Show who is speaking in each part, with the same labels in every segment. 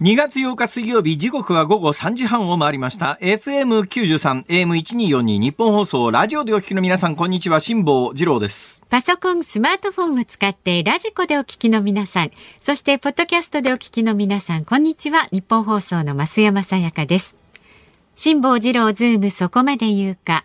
Speaker 1: 2月8日水曜日時刻は午後3時半を回りました。FM93 AM1242 ニッポン放送ラジオでお聞きの皆さんこんにちは。辛坊治郎です。
Speaker 2: パソコンスマートフォンを使ってラジコでお聞きの皆さんそしてポッドキャストでお聞きの皆さんこんにちは。ニッポン放送の増山さやかです。辛坊治郎ズームそこまで言うか。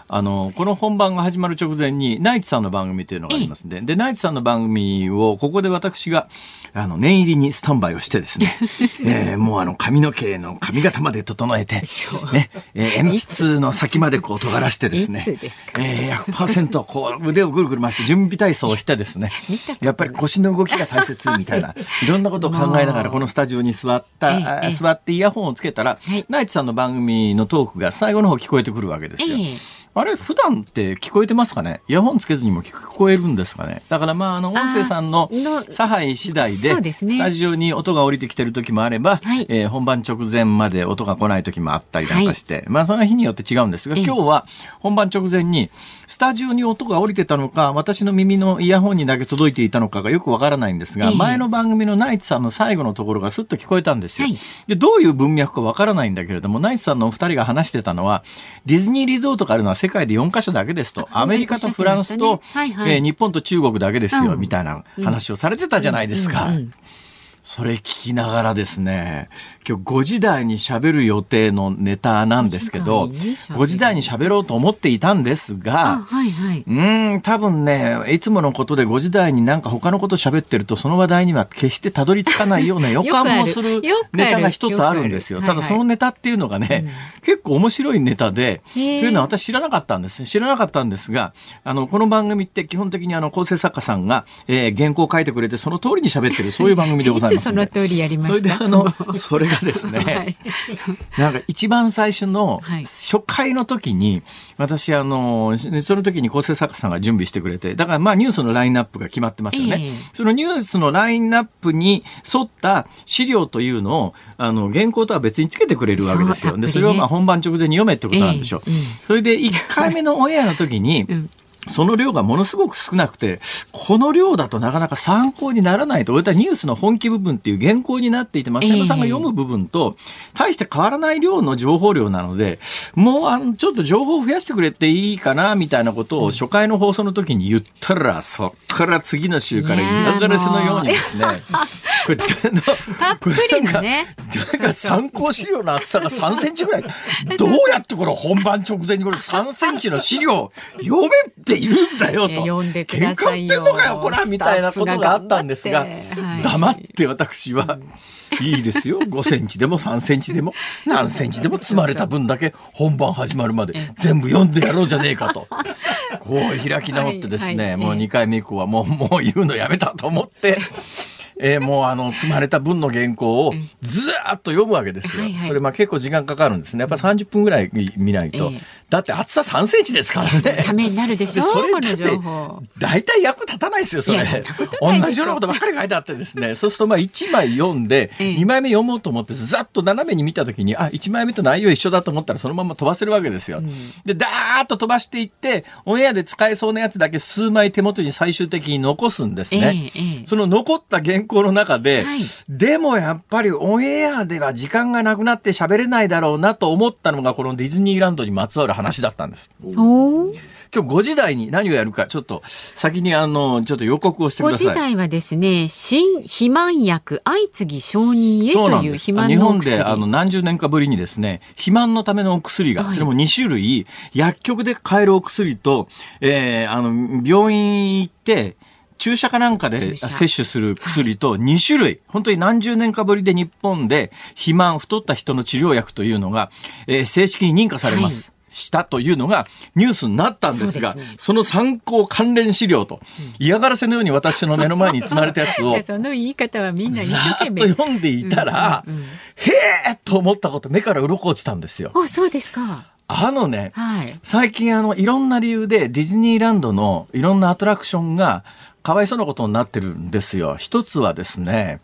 Speaker 1: あの、この本番が始まる直前に、ナイツさんの番組というのがありますんで、で、ナイツさんの番組を、ここで私が、あの、念入りにスタンバイをしてですね、えー、もうあの、髪の毛の髪型まで整えて、ね、えー、鉛筆の先までこう尖らしてですね、
Speaker 2: す
Speaker 1: えー、100%こう腕をぐるぐる回して準備体操をしてですね、やっぱり腰の動きが大切みたいな、いろんなことを考えながら このスタジオに座った、座ってイヤホンをつけたら、はい、ナイツさんの番組のトークが最後の方聞こえてくるわけですよ。あれ普段って聞こえてますかね？イヤホンつけずにも聞こえるんですかね？だからまああの音声さんの差配次第でスタジオに音が降りてきてる時もあれば、はい、えー、本番直前まで音が来ない時もあったりなんかして、はい、まあその日によって違うんですが今日は本番直前にスタジオに音が降りてたのか私の耳のイヤホンにだけ届いていたのかがよくわからないんですが、前の番組のナイツさんの最後のところがすっと聞こえたんですよ。はい、でどういう文脈かわからないんだけれどもナイツさんのお二人が話してたのはディズニーリゾートがあるのは世界で4カ所だだけですと、アメリカとフランスと、ねはいはい、えー、日本と中国だけですよ、うん、みたいな話をされてたじゃないですか。うんうんうんそれ聞きながらですね、今日5時台に喋る予定のネタなんですけど、5時台に喋ろうと思っていたんですが、はいはい、うん、多分ね、いつものことで5時台になんか他のこと喋ってると、その話題には決してたどり着かないような予感もするネタが一つあるんですよ。ただそのネタっていうのがね、結構面白いネタで、というのは私知らなかったんです。知らなかったんですが、あの、この番組って基本的にあの、構成作家さんが、えー、原稿を書いてくれて、その通りに喋ってる、そういう番組でございます。
Speaker 2: その通りやりま
Speaker 1: した。それであの、それがですね、はい、なんか一番最初の初回の時に、私あの、その時に構成作家さんが準備してくれて、だからまあニュースのラインナップが決まってますよね。えー、そのニュースのラインナップに沿った資料というのを、あの、原稿とは別につけてくれるわけですよ。で、それをまあ本番直前に読めってことなんでしょう。えそれで1回目のオンエアの時に、うんその量がものすごく少なくて、この量だとなかなか参考にならないと、俺はニュースの本気部分っていう原稿になっていて、増山さんが読む部分と、大して変わらない量の情報量なので、もうあの、ちょっと情報を増やしてくれていいかな、みたいなことを初回の放送の時に言ったら、そっから次の週から嫌がらせのようにですね、
Speaker 2: これ、たっぷりのね。
Speaker 1: なんか参考資料の厚さが3センチぐらい。どうやってこれ本番直前にこれ3センチの資料読めってって言うんだよと。
Speaker 2: 読んでください
Speaker 1: よ。喧嘩ってんのかよ、こらみたいなことがあったんですが、はい、黙って私は、いいですよ。5センチでも3センチでも何センチでも積まれた分だけ本番始まるまで全部読んでやろうじゃねえかと。こう開き直ってですね、もう2回目以降はもう、もう言うのやめたと思って、えー、もうあの積まれた分の原稿をずーっと読むわけですよ。それまあ結構時間かかるんですね。やっぱ30分ぐらい見ないと。だって厚さ3センチですからね。
Speaker 2: ためになるでしょ
Speaker 1: それだって大体役立たないですよ、それ。同じようなことばっかり書いてあってですね。そうするとまあ1枚読んで、2枚目読もうと思ってざっと斜めに見た時に、あ、1枚目と内容一緒だと思ったらそのまま飛ばせるわけですよ。で、ダーッと飛ばしていって、オンエアで使えそうなやつだけ数枚手元に最終的に残すんですね。その残った原稿の中で、はい、でもやっぱりオンエアでは時間がなくなって喋れないだろうなと思ったのがこのディズニーランドにまつわる話だったんです。今日5時台に何をやるか、ちょっと先にあの、ちょっと予告をしてください。
Speaker 2: 5時台はですね、新肥満薬相次ぎ承認へという肥満の
Speaker 1: 日本であの何十年かぶりにですね、肥満のためのお薬が、それも2種類、薬局で買えるお薬と、えー、あの、病院行って、注射かなんかで摂取する薬と2種類、本当に何十年かぶりで日本で肥満、太った人の治療薬というのが、えー、正式に認可されます。はいしたというのがニュースになったんですが、そ、ね,、の参考関連資料と、嫌がらせのように私の目の前に積まれたやつを、
Speaker 2: その言い方はみんな一生懸
Speaker 1: 命。と読んでいたら、うんうんうん、へえと思ったこと目から鱗落ちたんですよ。
Speaker 2: あ、そうですか。
Speaker 1: あのね、はい、最近あの、いろんな理由でディズニーランドのいろんなアトラクションがかわいそうなことになってるんですよ。一つはですね、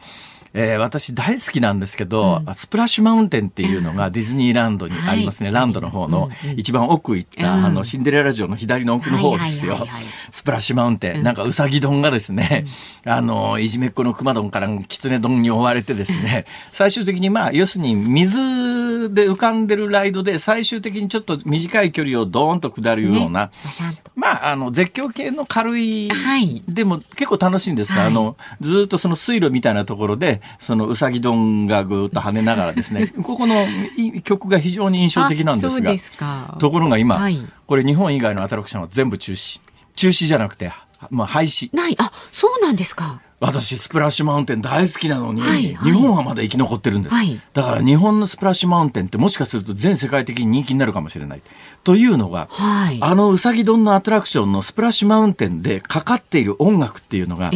Speaker 1: えー、私大好きなんですけど、うん、スプラッシュマウンテンっていうのがディズニーランドにありますね、はい、ランドの方の一番奥行った、うん、あのシンデレラ城の左の奥の方ですよ、スプラッシュマウンテン、なんかうさぎ丼がですね、あのいじめっ子の熊丼からきつね丼に追われてですね最終的にまあ要するに水で浮かんでるライドで最終的にちょっと短い距離をドーンと下るような、ね、まああの絶叫系の軽い、はい、でも結構楽しいんです、はい、あのずっとその水路みたいなところでそのうさぎ丼がぐっと跳ねながらですね。ここの曲が非常に印象的なんですがところが今、はい、これ日本以外のアトラクションは全部中止。中止じゃなくてまあ、廃止。
Speaker 2: ない。あ、そうなんですか。
Speaker 1: 私、スプラッシュマウンテン大好きなのに、はいはい、日本はまだ生き残ってるんです、はい、だから日本のスプラッシュマウンテンってもしかすると全世界的に人気になるかもしれない。というのが、はい、あのうさぎ丼のアトラクションのスプラッシュマウンテンでかかっている音楽っていうのが、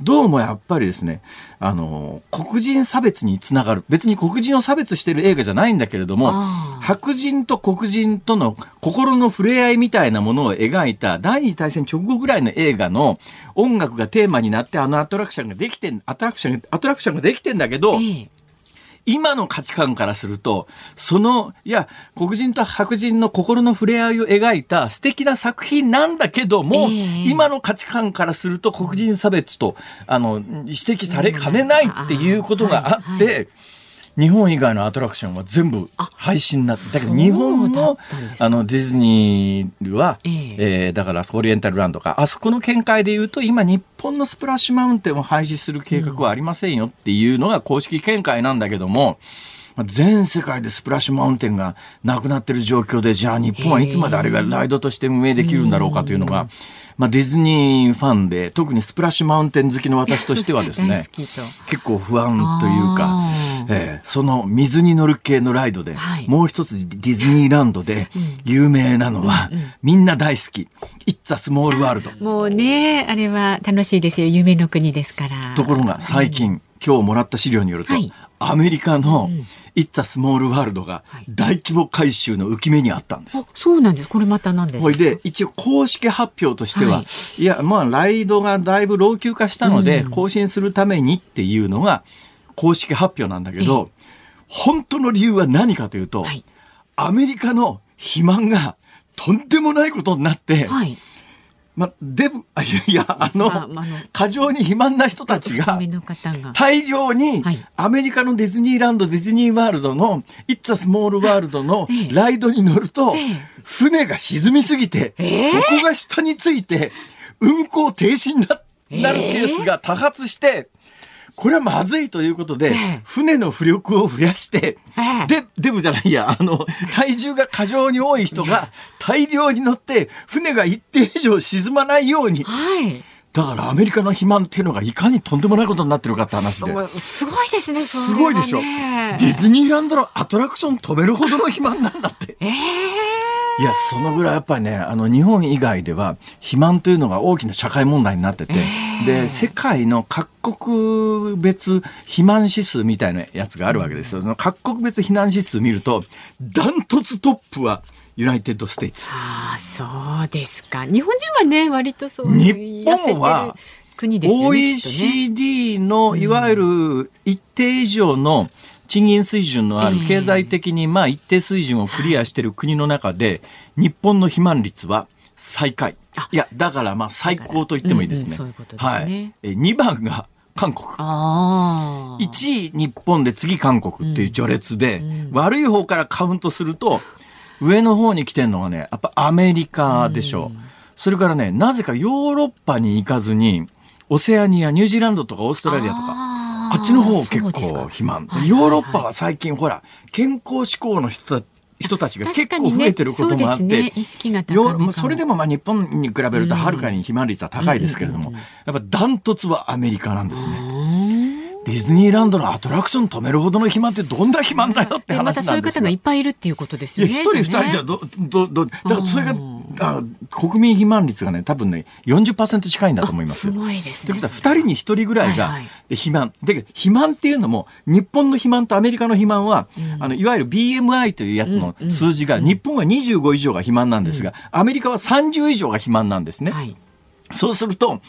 Speaker 1: どうもやっぱりですね、あの、黒人差別につながる。別に黒人を差別している映画じゃないんだけれども、白人と黒人との心の触れ合いみたいなものを描いた第二次大戦直後ぐらいの映画の音楽がテーマになってあのアトラクションができてん、アトラクション、アトラクションができてんだけど、ええ今の価値観からすると、その、いや、黒人と白人の心の触れ合いを描いた素敵な作品なんだけども、えー、今の価値観からすると黒人差別と、あの、指摘されかねないっていうことがあって、はいはい日本以外のアトラクションは全部配信になってだけど日本のあのディズニーは、えー、えー、だからオリエンタルランドか。あそこの見解で言うと今日本のスプラッシュマウンテンを廃止する計画はありませんよっていうのが公式見解なんだけども。全世界でスプラッシュマウンテンがなくなってる状況でじゃあ日本はいつまであれがライドとして運営できるんだろうかというのが、まあ、ディズニーファンで特にスプラッシュマウンテン好きの私としてはですね 結構不安というか、えー、その水に乗る系のライドで、はい、もう一つディズニーランドで有名なのは、うんうん、みんな大好き「It's a Small World」
Speaker 2: もうねあれは楽しいですよ。夢の国ですから。
Speaker 1: ところが最近、うん、今日もらった資料によると、はい、アメリカの「It's a Small World」が大規模改修の浮き目にあったんです。はい、
Speaker 2: そうなんです。これまたなんで？
Speaker 1: ほいで一応公式発表としては、はい、いやまあライドがだいぶ老朽化したので、更新するためにっていうのが公式発表なんだけど、本当の理由は何かというと、はい、アメリカの肥満がとんでもないことになって、はいま、デブ、いや、あの、あの過剰に肥満な人たちが、大量に、アメリカのディズニーランド、ディズニーワールドの、It's a Small World のライドに乗ると、船が沈みすぎて、そこが下について、運行停止になるケースが多発して、これはまずいということで、船の浮力を増やして、で、でもじゃないや、あの、体重が過剰に多い人が大量に乗って、船が一定以上沈まないように。はいだからアメリカの肥満っていうのがいかにとんでもないことになってるかって話で。
Speaker 2: すごいですね、
Speaker 1: すごいでしょ。ディズニーランドのアトラクション止めるほどの肥満なんだって。えーいやそのぐらいやっぱりねあの日本以外では肥満というのが大きな社会問題になってて、えー、で世界の各国別肥満指数みたいなやつがあるわけですよ。その各国別肥満指数見るとダントツトップは United States。
Speaker 2: ああそうですか。日本人はね割とそう
Speaker 1: 日本は国ですよね。OECD のいわゆる一定以上の、うん賃金水準のある経済的にまあ一定水準をクリアしている国の中で、日本の肥満率は最下位。いや、だからまあ最高と言ってもいいですね。はい。え、2番が韓国。1位日本で次韓国っていう序列で、悪い方からカウントすると、上の方に来てるのがね、やっぱアメリカでしょ。う。それからね、なぜかヨーロッパに行かずに、オセアニア、ニュージーランドとかオーストラリアとか、あっちの方結構肥満。ヨーロッパは最近ほら、健康志向の人た人たちが結構増えてることもあって、ね。ね、それでもまあ日本に比べるとはるかに肥満率は高いですけれども、やっぱダントツはアメリカなんですね。ディズニーランドのアトラクション止めるほどの肥満ってどんな肥満だよって話なんですまた
Speaker 2: そういう方がいっぱいいるっていうことですよね。
Speaker 1: 一人二人じゃど、ど、ど、だからそれが、あ国民肥満率がね、多分ね、40%近いんだと思います。
Speaker 2: すごいですね。
Speaker 1: ということは二人に一人ぐらいが肥満。はいはい、で、肥満っていうのも、日本の肥満とアメリカの肥満は、うん、あの、いわゆる BMI というやつの数字が、うんうん、日本は25以上が肥満なんですが、アメリカは30以上が肥満なんですね。はい、そうすると、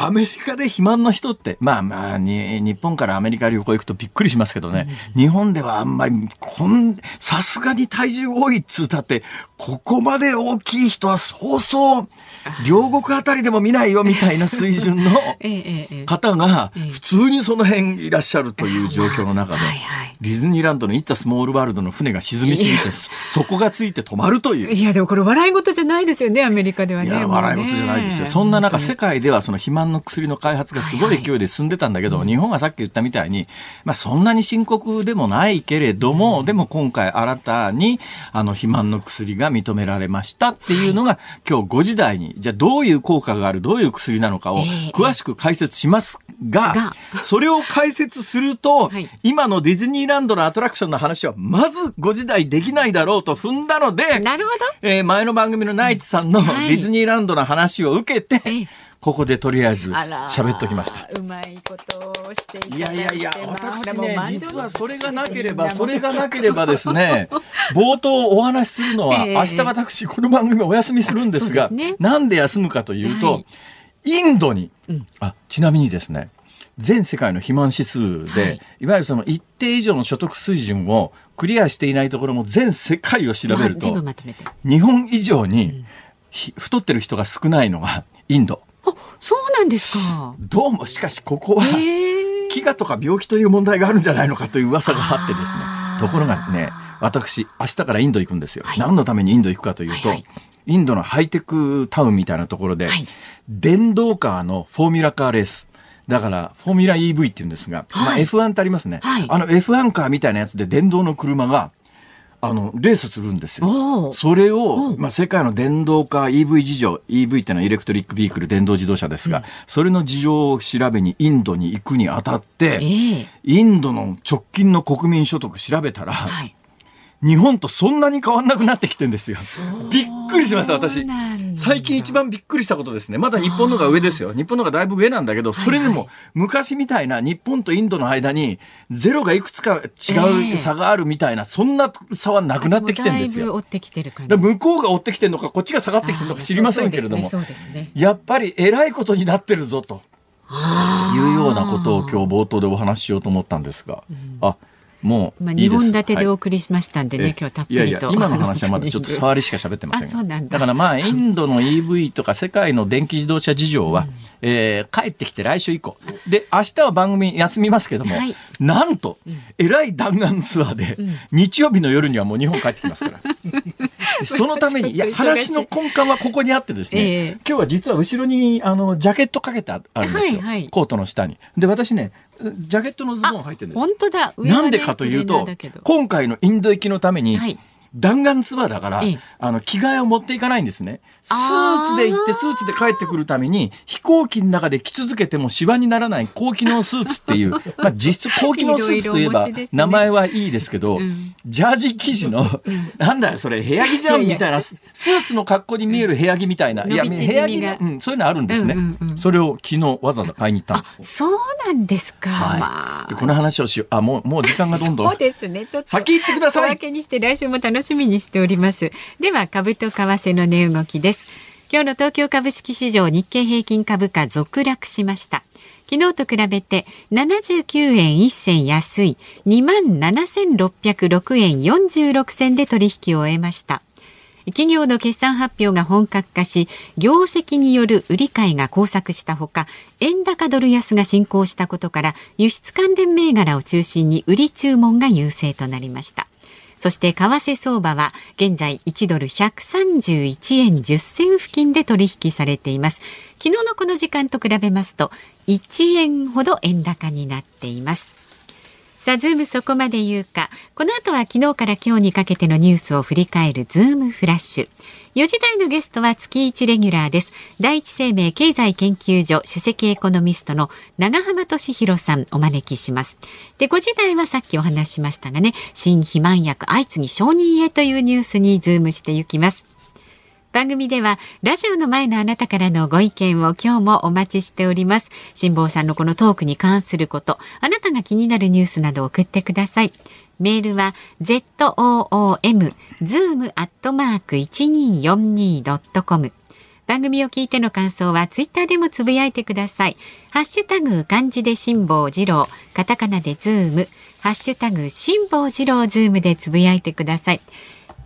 Speaker 1: アメリカで肥満の人って、まあまあに、日本からアメリカ旅行行くとびっくりしますけどね、うん、日本ではあんまり、こん、さすがに体重多いっつうたって、ここまで大きい人はそうそう、両国あたりでも見ないよみたいな水準の 方が普通にその辺いらっしゃるという状況の中で、ディズニーランドの行ったスモールワールドの船が沈みすぎて、そこがついて止まるという。
Speaker 2: いや、でもこれ笑い事じゃないですよね、アメリカではね。い
Speaker 1: や、笑い事じゃないですよ。そんな中、世界ではその肥満の薬の開発がすごい勢いで進んでたんだけど、日本はさっき言ったみたいに、まあそんなに深刻でもないけれども、でも今回新たに、あの、肥満の薬が認められましたっていうのが、今日5時台に、じゃあどういう効果がある、どういう薬なのかを詳しく解説しますが、それを解説すると、今のディズニーランドのアトラクションの話は、まず5時台できないだろうと踏んだので、
Speaker 2: なるほど。
Speaker 1: えー、前の番組のナイツさんのディズニーランドの話を受けて、はい、ここでとりあえず喋っときました。
Speaker 2: うまいことをしてい
Speaker 1: いやいやいや、私ね、実はそれがなければ、それがなければですね、冒頭お話しするのは、明日私この番組お休みするんですが、なんで休むかというと、インドに、あ、ちなみにですね、全世界の肥満指数で、はい、いわゆるその一定以上の所得水準をクリアしていないところも全世界を調べると、日本以上に、太ってる人が少ないのがインド。
Speaker 2: あ、そうなんですか。
Speaker 1: どうもしかしここは、飢餓とか病気という問題があるんじゃないのかという噂があってですね。ところがね、私、明日からインド行くんですよ。はい、何のためにインド行くかというと、はいはい、インドのハイテクタウンみたいなところで、はい、電動カーのフォーミュラカーレース。だから、フォーミュラ EV って言うんですが、はい、まあ F1 ってありますね。はい、あの F1 カーみたいなやつで電動の車が、あの、レースするんですよ。それを、まあ、世界の電動化 EV 事情、EV ってのはイレクトリックビークル電動自動車ですが、うん、それの事情を調べにインドに行くにあたって、えー、インドの直近の国民所得調べたら、はい、日本とそんなに変わんなくなってきてんですよ。びっくりしました、私。最近一番びっくりしたことですね。まだ日本のが上ですよ。日本のがだいぶ上なんだけど、それでも昔みたいな日本とインドの間にゼロがいくつか違う差があるみたいな、そんな差はなくなってきてんですよ。向こうが追ってきてるのか、こっちが下がってきてるのか知りませんけれども、やっぱり偉いことになってるぞと。いうようなことを今日冒頭でお話ししようと思ったんですが、あもうまあ、
Speaker 2: 2本立てでお送りしましたんでね、はい、今日たっぷりと。いやいや
Speaker 1: 今の話はまだちょっと触りしか喋ってません だ。だからまあインドの EV とか世界の電気自動車事情は、うん、えー、帰ってきて来週以降。で明日は番組休みますけども、はい、なんと、うん、えらい弾丸ツアーで、うん、日曜日の夜にはもう日本帰ってきますから。そのためにいや話の根幹はここにあってですね、えー、今日は実は後ろにあのジャケットかけてあるんですよ、はいはい、コートの下に。で私ねジャケットのズボン入ってるんです。
Speaker 2: 本当だ、
Speaker 1: ね、なんでかというと今回のインド行きのために、はい。弾丸ツアーだから、あの、着替えを持っていかないんですね。スーツで行ってスーツで帰ってくるために、飛行機の中で着続けてもシワにならない高機能スーツっていう、まあ実質高機能スーツといえば、名前はいいですけど、ジャージ生地の、なんだよそれ、部屋着じゃんみたいな、スーツの格好に見える部屋着みたいな、いや、部屋着うん、そういうのあるんですね。それを昨日わざわざ買いに行ったんです。
Speaker 2: そうなんですか。
Speaker 1: はい。この話をしよう。あ、もう、もう時間がどんどん。
Speaker 2: そうですね。ちょっと。
Speaker 1: 先行ってください。
Speaker 2: 小分けにして来週も楽しみにしております。では、株と為替の値動きです。今日の東京株式市場日経平均株価続落しました。昨日と比べて79円1銭安い27,606円46銭で取引を終えました。企業の決算発表が本格化し業績による売り買いが交錯したほか円高ドル安が進行したことから輸出関連銘柄を中心に売り注文が優勢となりましたそして為替相場は現在1ドル131円10銭付近で取引されています。昨日のこの時間と比べますと1円ほど円高になっています。さあズームそこまで言うかこの後は昨日から今日にかけてのニュースを振り返るズームフラッシュ4時台のゲストは月1レギュラーです。第一生命経済研究所首席エコノミストの永濱利廣さんお招きします。で、5時台はさっきお話ししましたがね、新肥満薬相次ぎ承認へというニュースにズームしていきます。番組ではラジオの前のあなたからのご意見を今日もお待ちしております。辛坊さんのこのトークに関することあなたが気になるニュースなど送ってください。メールは zoom zoom アットマーク一二四二ドットコム番組を聞いての感想はツイッターでもつぶやいてください。ハッシュタグ漢字で辛坊治郎、カタカナでズーム、ハッシュタグ辛坊治郎ズームでつぶやいてください。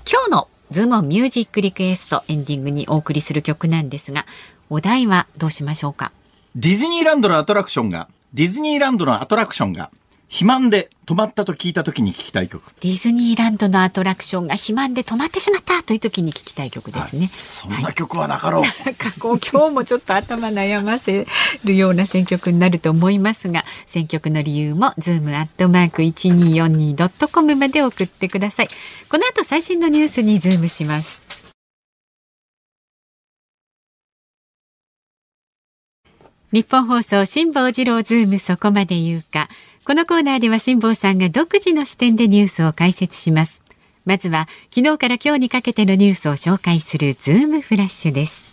Speaker 2: 今日のズームオンミュージックリクエストエンディングにお送りする曲なんですが、お題はどうしましょうか？
Speaker 1: ディズニーランドのアトラクションが、ディズニーランドのアトラクションが、肥満で止まったと聞いた時に聞きたい曲。
Speaker 2: ディズニーランドのアトラクションが肥満で止まってしまったという時に聞きたい曲ですね、はい、
Speaker 1: そんな曲はなかろう、は
Speaker 2: い、今日もちょっと頭悩ませるような選曲になると思いますが選曲の理由もズームアットマーク 1242.com まで送ってください。この後最新のニュースにズームします。ニッポン放送辛坊治郎ズームそこまで言うかこのコーナーでは辛坊さんが独自の視点でニュースを解説します。まずは昨日から今日にかけてのニュースを紹介するズームフラッシュです。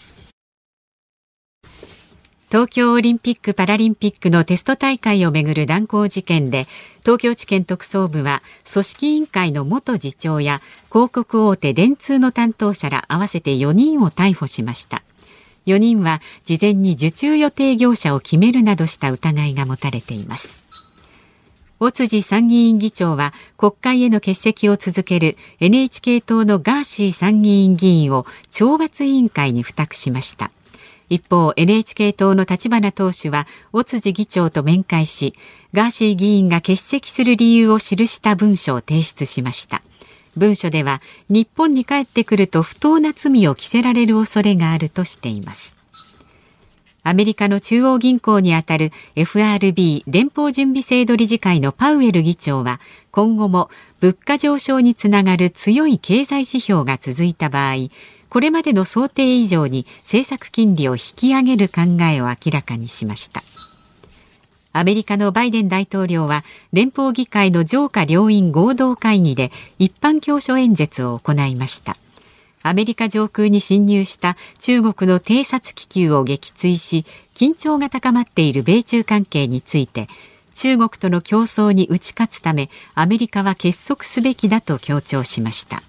Speaker 2: 東京オリンピック・パラリンピックのテスト大会をめぐる断行事件で東京地検特捜部は組織委員会の元次長や広告大手電通の担当者ら合わせて4人を逮捕しました。4人は事前に受注予定業者を決めるなどした疑いが持たれています。尾辻参議院議長は国会への欠席を続ける NHK 党のガーシー参議院議員を懲罰委員会に付託しました。一方 NHK 党の立花党首は尾辻議長と面会しガーシー議員が欠席する理由を記した文書を提出しました。文書では日本に帰ってくると不当な罪を着せられる恐れがあるとしています。アメリカの中央銀行にあたる FRB 連邦準備制度理事会のパウエル議長は今後も物価上昇につながる強い経済指標が続いた場合これまでの想定以上に政策金利を引き上げる考えを明らかにしました。アメリカのバイデン大統領は連邦議会の上下両院合同会議で一般教書演説を行いました。アメリカ上空に侵入した中国の偵察気球を撃墜し緊張が高まっている米中関係について中国との競争に打ち勝つためアメリカは結束すべきだと強調しました。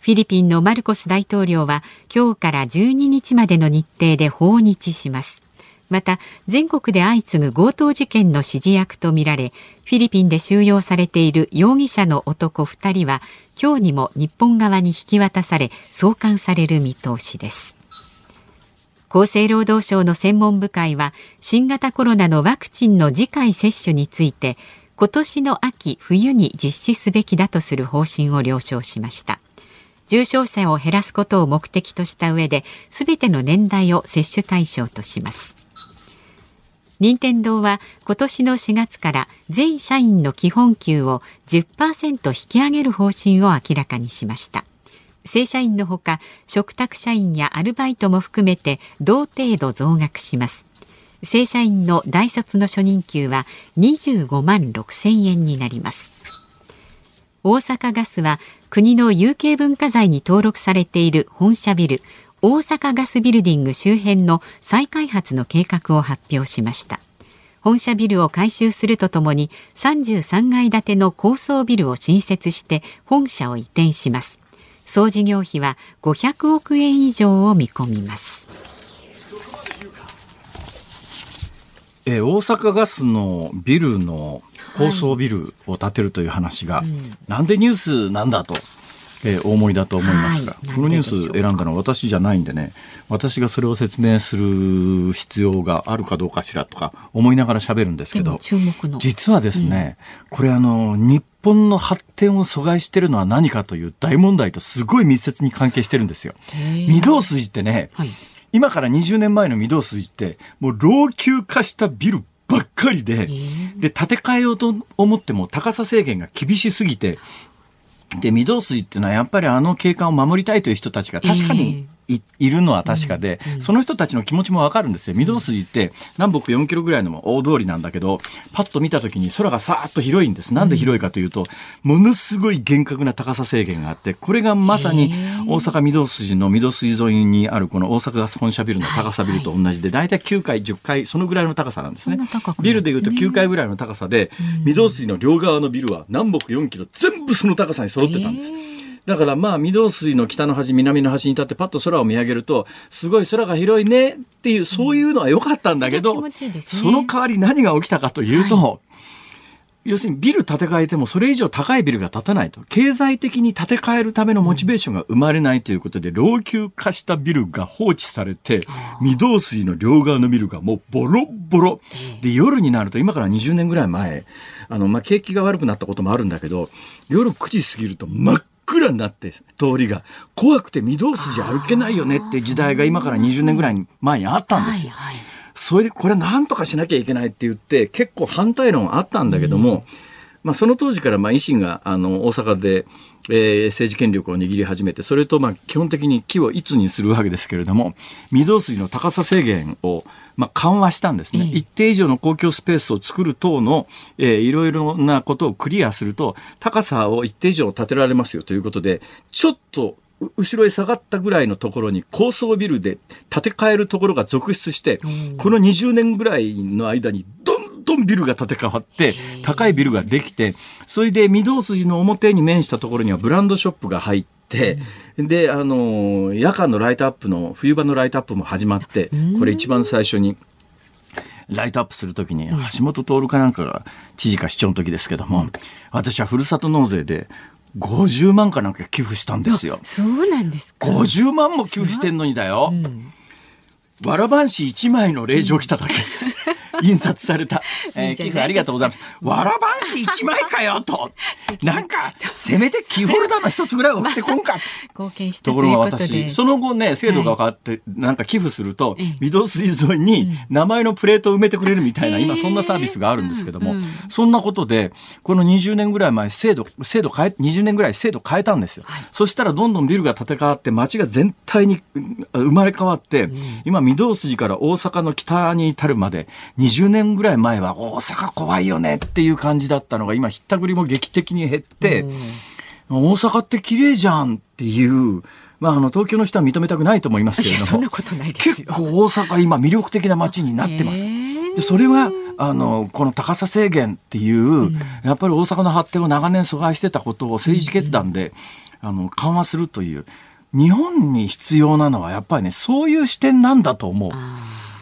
Speaker 2: フィリピンのマルコス大統領は今日から12日までの日程で訪日します。また全国で相次ぐ強盗事件の指示役とみられフィリピンで収容されている容疑者の男2人は今日にも日本側に引き渡され送還される見通しです。厚生労働省の専門部会は新型コロナのワクチンの次回接種について今年の秋冬に実施すべきだとする方針を了承しました。重症者を減らすことを目的とした上で全ての年代を接種対象とします。任天堂は今年の4月から全社員の基本給を10%引き上げる方針を明らかにしました。正社員のほか嘱託社員やアルバイトも含めて同程度増額します。正社員の大卒の初任給は25万6千円になります。大阪ガスは国の有形文化財に登録されている本社ビル大阪ガスビルディング周辺の再開発の計画を発表しました。本社ビルを改修するとともに33階建ての高層ビルを新設して本社を移転します。総事業費は500億円以上を見込みます。
Speaker 1: え大阪ガスのビルの高層ビルを建てるという話が、はい。うん、なんでニュースなんだとえー、大盛りだと思いますが、はい、このニュース選んだのは私じゃないんでね私がそれを説明する必要があるかどうかしらとか思いながら喋るんですけど実はですね、うん、これあの日本の発展を阻害してるのは何かという大問題とすごい密接に関係してるんですよ。御堂筋ってね、はい、今から20年前の御堂筋ってもう老朽化したビルばっかりで、で、建て替えようと思っても高さ制限が厳しすぎて、で、御堂筋っていうのはやっぱりあの景観を守りたいという人たちが確かにいいるのは確かで、その人たちの気持ちもわかるんですよ。御堂筋って南北4キロぐらいの大通りなんだけど、パッと見た時に空がさーっと広いんです。なんで広いかというと、ものすごい厳格な高さ制限があって、これがまさに大阪御堂筋の御堂筋沿いにあるこの大阪ガス本社ビルの高さビルと同じで、大体9階、10階、そのぐらいの高さなんですね。ビルでいうと9階ぐらいの高さで、御堂筋の両側のビルは南北4キロ全部その高さに揃ってたんです。だからまあ御堂筋の北の端南の端に立ってパッと空を見上げるとすごい空が広いねっていうそういうのは良かったんだけど、うん。そね、その代わり何が起きたかというと、はい。要するにビル建て替えてもそれ以上高いビルが建たないと。経済的に建て替えるためのモチベーションが生まれないということで、老朽化したビルが放置されて、御堂筋の両側のビルがもうボロボロ。で、夜になると今から20年ぐらい前、あの、まあ、景気が悪くなったこともあるんだけど、夜9時過ぎると真っ暗になって通りが怖くて御堂筋歩けないよねって時代が今から20年ぐらい前にあったんですよ。はいはいそれでこれなんとかしなきゃいけないって言って結構反対論あったんだけども、うん、まあ、その当時からまあ維新があの大阪で、えー、政治権力を握り始めてそれとまあ基本的に木をいつにするわけですけれども御堂筋の高さ制限をまあ緩和したんですね、一定以上の公共スペースを作る等の、えー、いろいろなことをクリアすると高さを一定以上建てられますよということでちょっと後ろへ下がったぐらいのところに高層ビルで建て替えるところが続出して、この20年ぐらいの間にどんどんビルが建て替わって高いビルができてそれで御堂筋の表に面したところにはブランドショップが入って。であの夜間のライトアップの冬場のライトアップも始まってこれ一番最初にライトアップするときに橋本徹かなんかが知事か市長の時ですけども私はふるさと納税で50万かなんか寄付したんですよ。
Speaker 2: そうなんですか。
Speaker 1: 50万も寄付してんのにだよ。わらばんし1枚の令状来ただけ。印刷された、えー、寄付ありがとうございます。わらばんし1枚かよと。なんか、せめてキーホルダーの一つぐらい送ってこんか。
Speaker 2: 貢献した
Speaker 1: ところが私、その後ね、制度が変わって、なんか寄付すると、御堂筋沿いに名前のプレートを埋めてくれるみたいな、今そんなサービスがあるんですけども、そんなことで、この20年ぐらい前、制度、制度変え、20年ぐらい制度変えたんですよ。そしたらどんどんビルが建て替わって、街が全体に生まれ変わって、今、御堂筋から大阪の北に至るまで、20年ぐらい前は大阪怖いよねっていう感じだったのが今ひったくりも劇的に減って、大阪って綺麗じゃんっていう、まあ、あの東京の人は認めたくないと思いますけれども結構大阪今魅力的な街になってます。でそれはあのこの高さ制限っていう、やっぱり大阪の発展を長年阻害してたことを政治決断で、あの緩和するという日本に必要なのはやっぱりねそういう視点なんだと思う。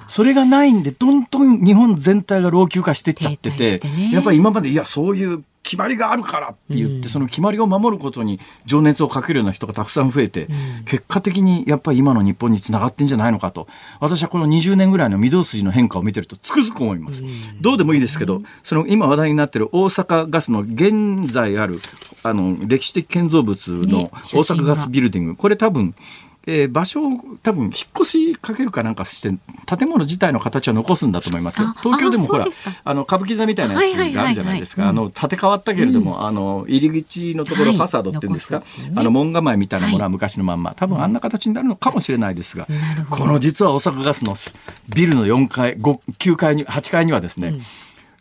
Speaker 1: それがないんで、どんどん日本全体が老朽化してっちゃってて、ね、やっぱり今まで、いや、そういう決まりがあるからって言って、うん、その決まりを守ることに情熱をかけるような人がたくさん増えて、うん、結果的にやっぱり今の日本につながってんじゃないのかと。私はこの20年ぐらいの御堂筋の変化を見てるとつくづく思います、うん、どうでもいいですけど、その今話題になってる大阪ガスの現在あるあの歴史的建造物の大阪ガスビルディング、これ多分えー、場所を多分引っ越しかけるかなんかして建物自体の形は残すんだと思います。東京でもほらあの歌舞伎座みたいなやつがあるじゃないですか、あの建て替わったけれども、うん、あの入り口のところ、ファサードっていうんですか、ね、あの門構えみたいなものは昔のまんま、多分あんな形になるのかもしれないですが、この実は大阪ガスのビルの4階5 9階に8階にはですね、うん、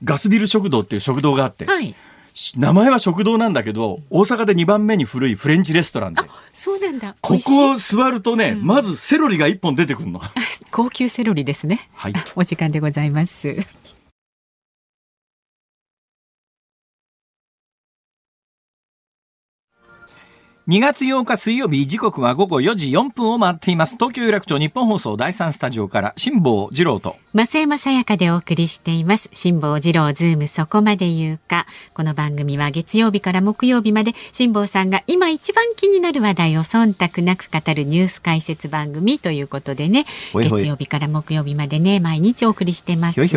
Speaker 1: ガスビル食堂っていう食堂があって。はい名前は食堂なんだけど大阪で2番目に古いフレンチレストランで。
Speaker 2: そうなんだ。
Speaker 1: ここを座るとね、うん、まずセロリが1本出てくるの。
Speaker 2: 高級セロリですね。はい。お時間でございます
Speaker 1: 2月8日水曜日時刻は午後4時4分を回っています。東京有楽町日本放送第3スタジオから辛坊治郎と。
Speaker 2: 増山さやかでお送りしています。辛坊治郎ズームそこまで言うか。この番組は月曜日から木曜日まで辛坊さんが今一番気になる話題を忖度なく語るニュース解説番組ということでね。月曜日から木曜日までね毎日お送りしてます。で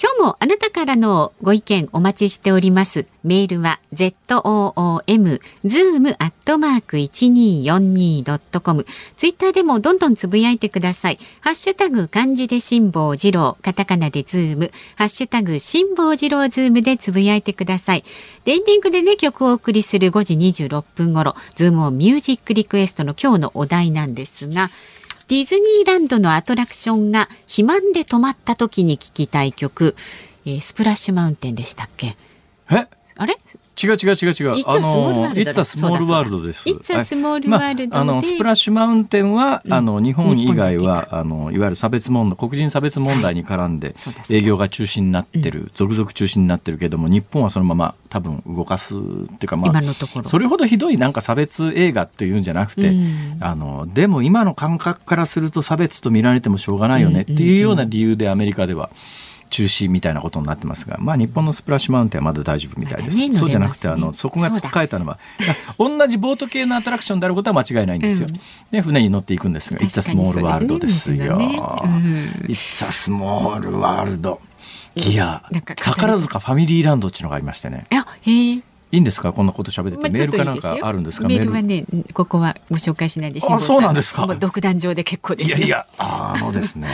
Speaker 2: 今日もあなたからのご意見お待ちしております。メールは zoom zoom アットマーク 1242.com ツイッターでもどんどんつぶやいてください。ハッシュタグ漢字で辛坊治郎、カタカナでズーム、ハッシュタグ辛坊治郎ズームでつぶやいてください。エンディングでね、曲をお送りする5時26分頃、ズームオンミュージックリクエストの今日のお題なんですが、ディズニーランドのアトラクションが肥満で止まった時に聴きたい曲、えー、スプラッシュマウンテンでしたっけ？
Speaker 1: え？
Speaker 2: あれ？
Speaker 1: 違う違う違う違う。
Speaker 2: あの、
Speaker 1: It's a small world です。
Speaker 2: It's a small world、
Speaker 1: あ、の、スプラッシュマウンテンは、あの、日本以外は、あの、いわゆる差別問題、黒人差別問題に絡んで、営業が中止になってる、続々中止になってるけども、日本はそのまま多分動かすっていうか、まあ、それほどひどいなんか差別映画っていうんじゃなくて、あの、でも今の感覚からすると差別と見られてもしょうがないよねっていうような理由でアメリカでは、中止みたいなことになってますが、まあ、日本のスプラッシュマウンテンはまだ大丈夫みたいです。ね、そうじゃなくてあのそこがつっかえたのは同じボート系のアトラクションであることは間違いないんですよ。うん、で船に乗っていくんですが「It's a small world」ですよ。ねうん、It's a small world。いや宝塚ファミリーランドっていうのがありましてね。いいんですか？こんなこと喋ってて、メールかなんかあるんですか？
Speaker 2: メールはねここはご紹介しないで
Speaker 1: あそうなんですか。
Speaker 2: 独壇場で結構です
Speaker 1: いやいやあのですね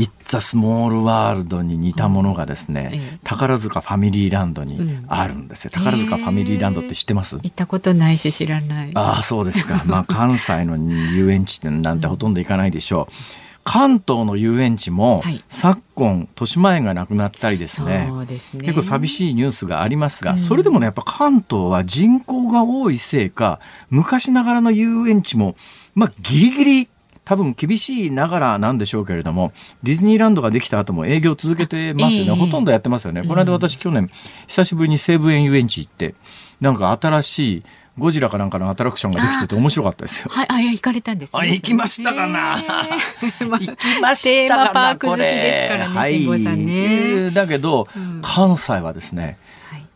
Speaker 1: イッツ・ア・スモール・ワールドに似たものがですね、うん、宝塚ファミリーランドにあるんですよ、うん、宝塚ファミリーランドって知ってます？
Speaker 2: 行ったことないし知らない。
Speaker 1: ああそうですか。まあ関西の遊園地ってなんてほとんど行かないでしょう、関東の遊園地も、はい、昨今豊島園がなくなったりですね、ね、結構寂しいニュースがありますが、うん、それでもねやっぱ関東は人口が多いせいか昔ながらの遊園地もまあギリギリ多分厳しいながらなんでしょうけれどもディズニーランドができた後も営業続けてますよね、えー、ほとんどやってますよね、この間私去年久しぶりに西武園遊園地行ってなんか新しいゴジラかなんかのアトラクションができてて面白かったですよ。
Speaker 2: はい、あ、行かれたんです、ね、
Speaker 1: あ、行きましたかな。行きました
Speaker 2: かな。テーマパーク好きですからね、はい、さんね。
Speaker 1: だけど、うん、関西はですね、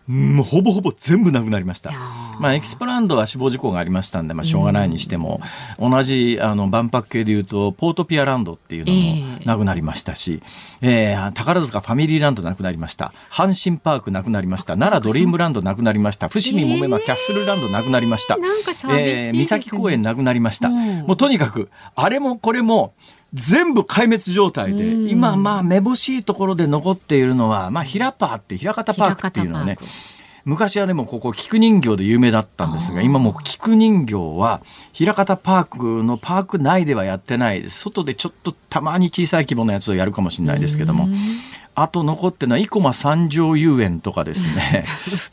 Speaker 1: もうほぼほぼ全部なくなりました。まあ、エキスポランドは死亡事故がありましたんで、まあ、しょうがないにしても、同じ、あの、万博系でいうと、ポートピアランドっていうのもなくなりましたし、えー、宝塚ファミリーランドなくなりました。阪神パークなくなりました。奈良ドリームランドなくなりました。伏見桃山キャッスルランドなくなりました。
Speaker 2: え
Speaker 1: ー、三崎公園なくなりました。もうとにかく、あれもこれも、全部壊滅状態で、今まあめぼしいところで残っているのは、まあ平パーって平方パークっていうのはね、昔はでもここ菊人形で有名だったんですが今も菊人形は平方パークのパーク内ではやってない。外でちょっとたまに小さい規模のやつをやるかもしれないですけども。あと残ってるのは生駒三条遊園とかですね。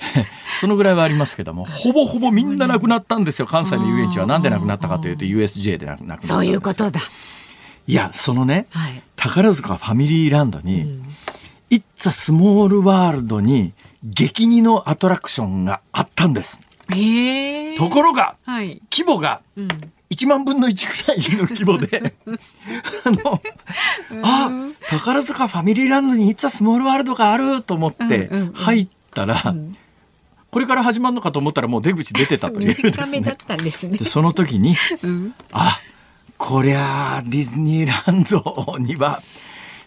Speaker 1: そのぐらいはありますけども。ほぼほぼみんななくなったんですよ。関西の遊園地は。なんでなくなったかというと USJ でなくなった
Speaker 2: そういうことだ
Speaker 1: いやそのね、はい、宝塚ファミリーランドに、うん、イッツァスモールワールドに激似のアトラクションがあったんです。ところが、はい、規模が1万分の1ぐらいの規模で あの、あ、宝塚ファミリーランドにいつはスモールワールドがあると思って入ったら、うん。うんうん。これから始まるのかと思ったらもう出口出てたというですね。でその時に、うん、あこりゃあディズニーランドには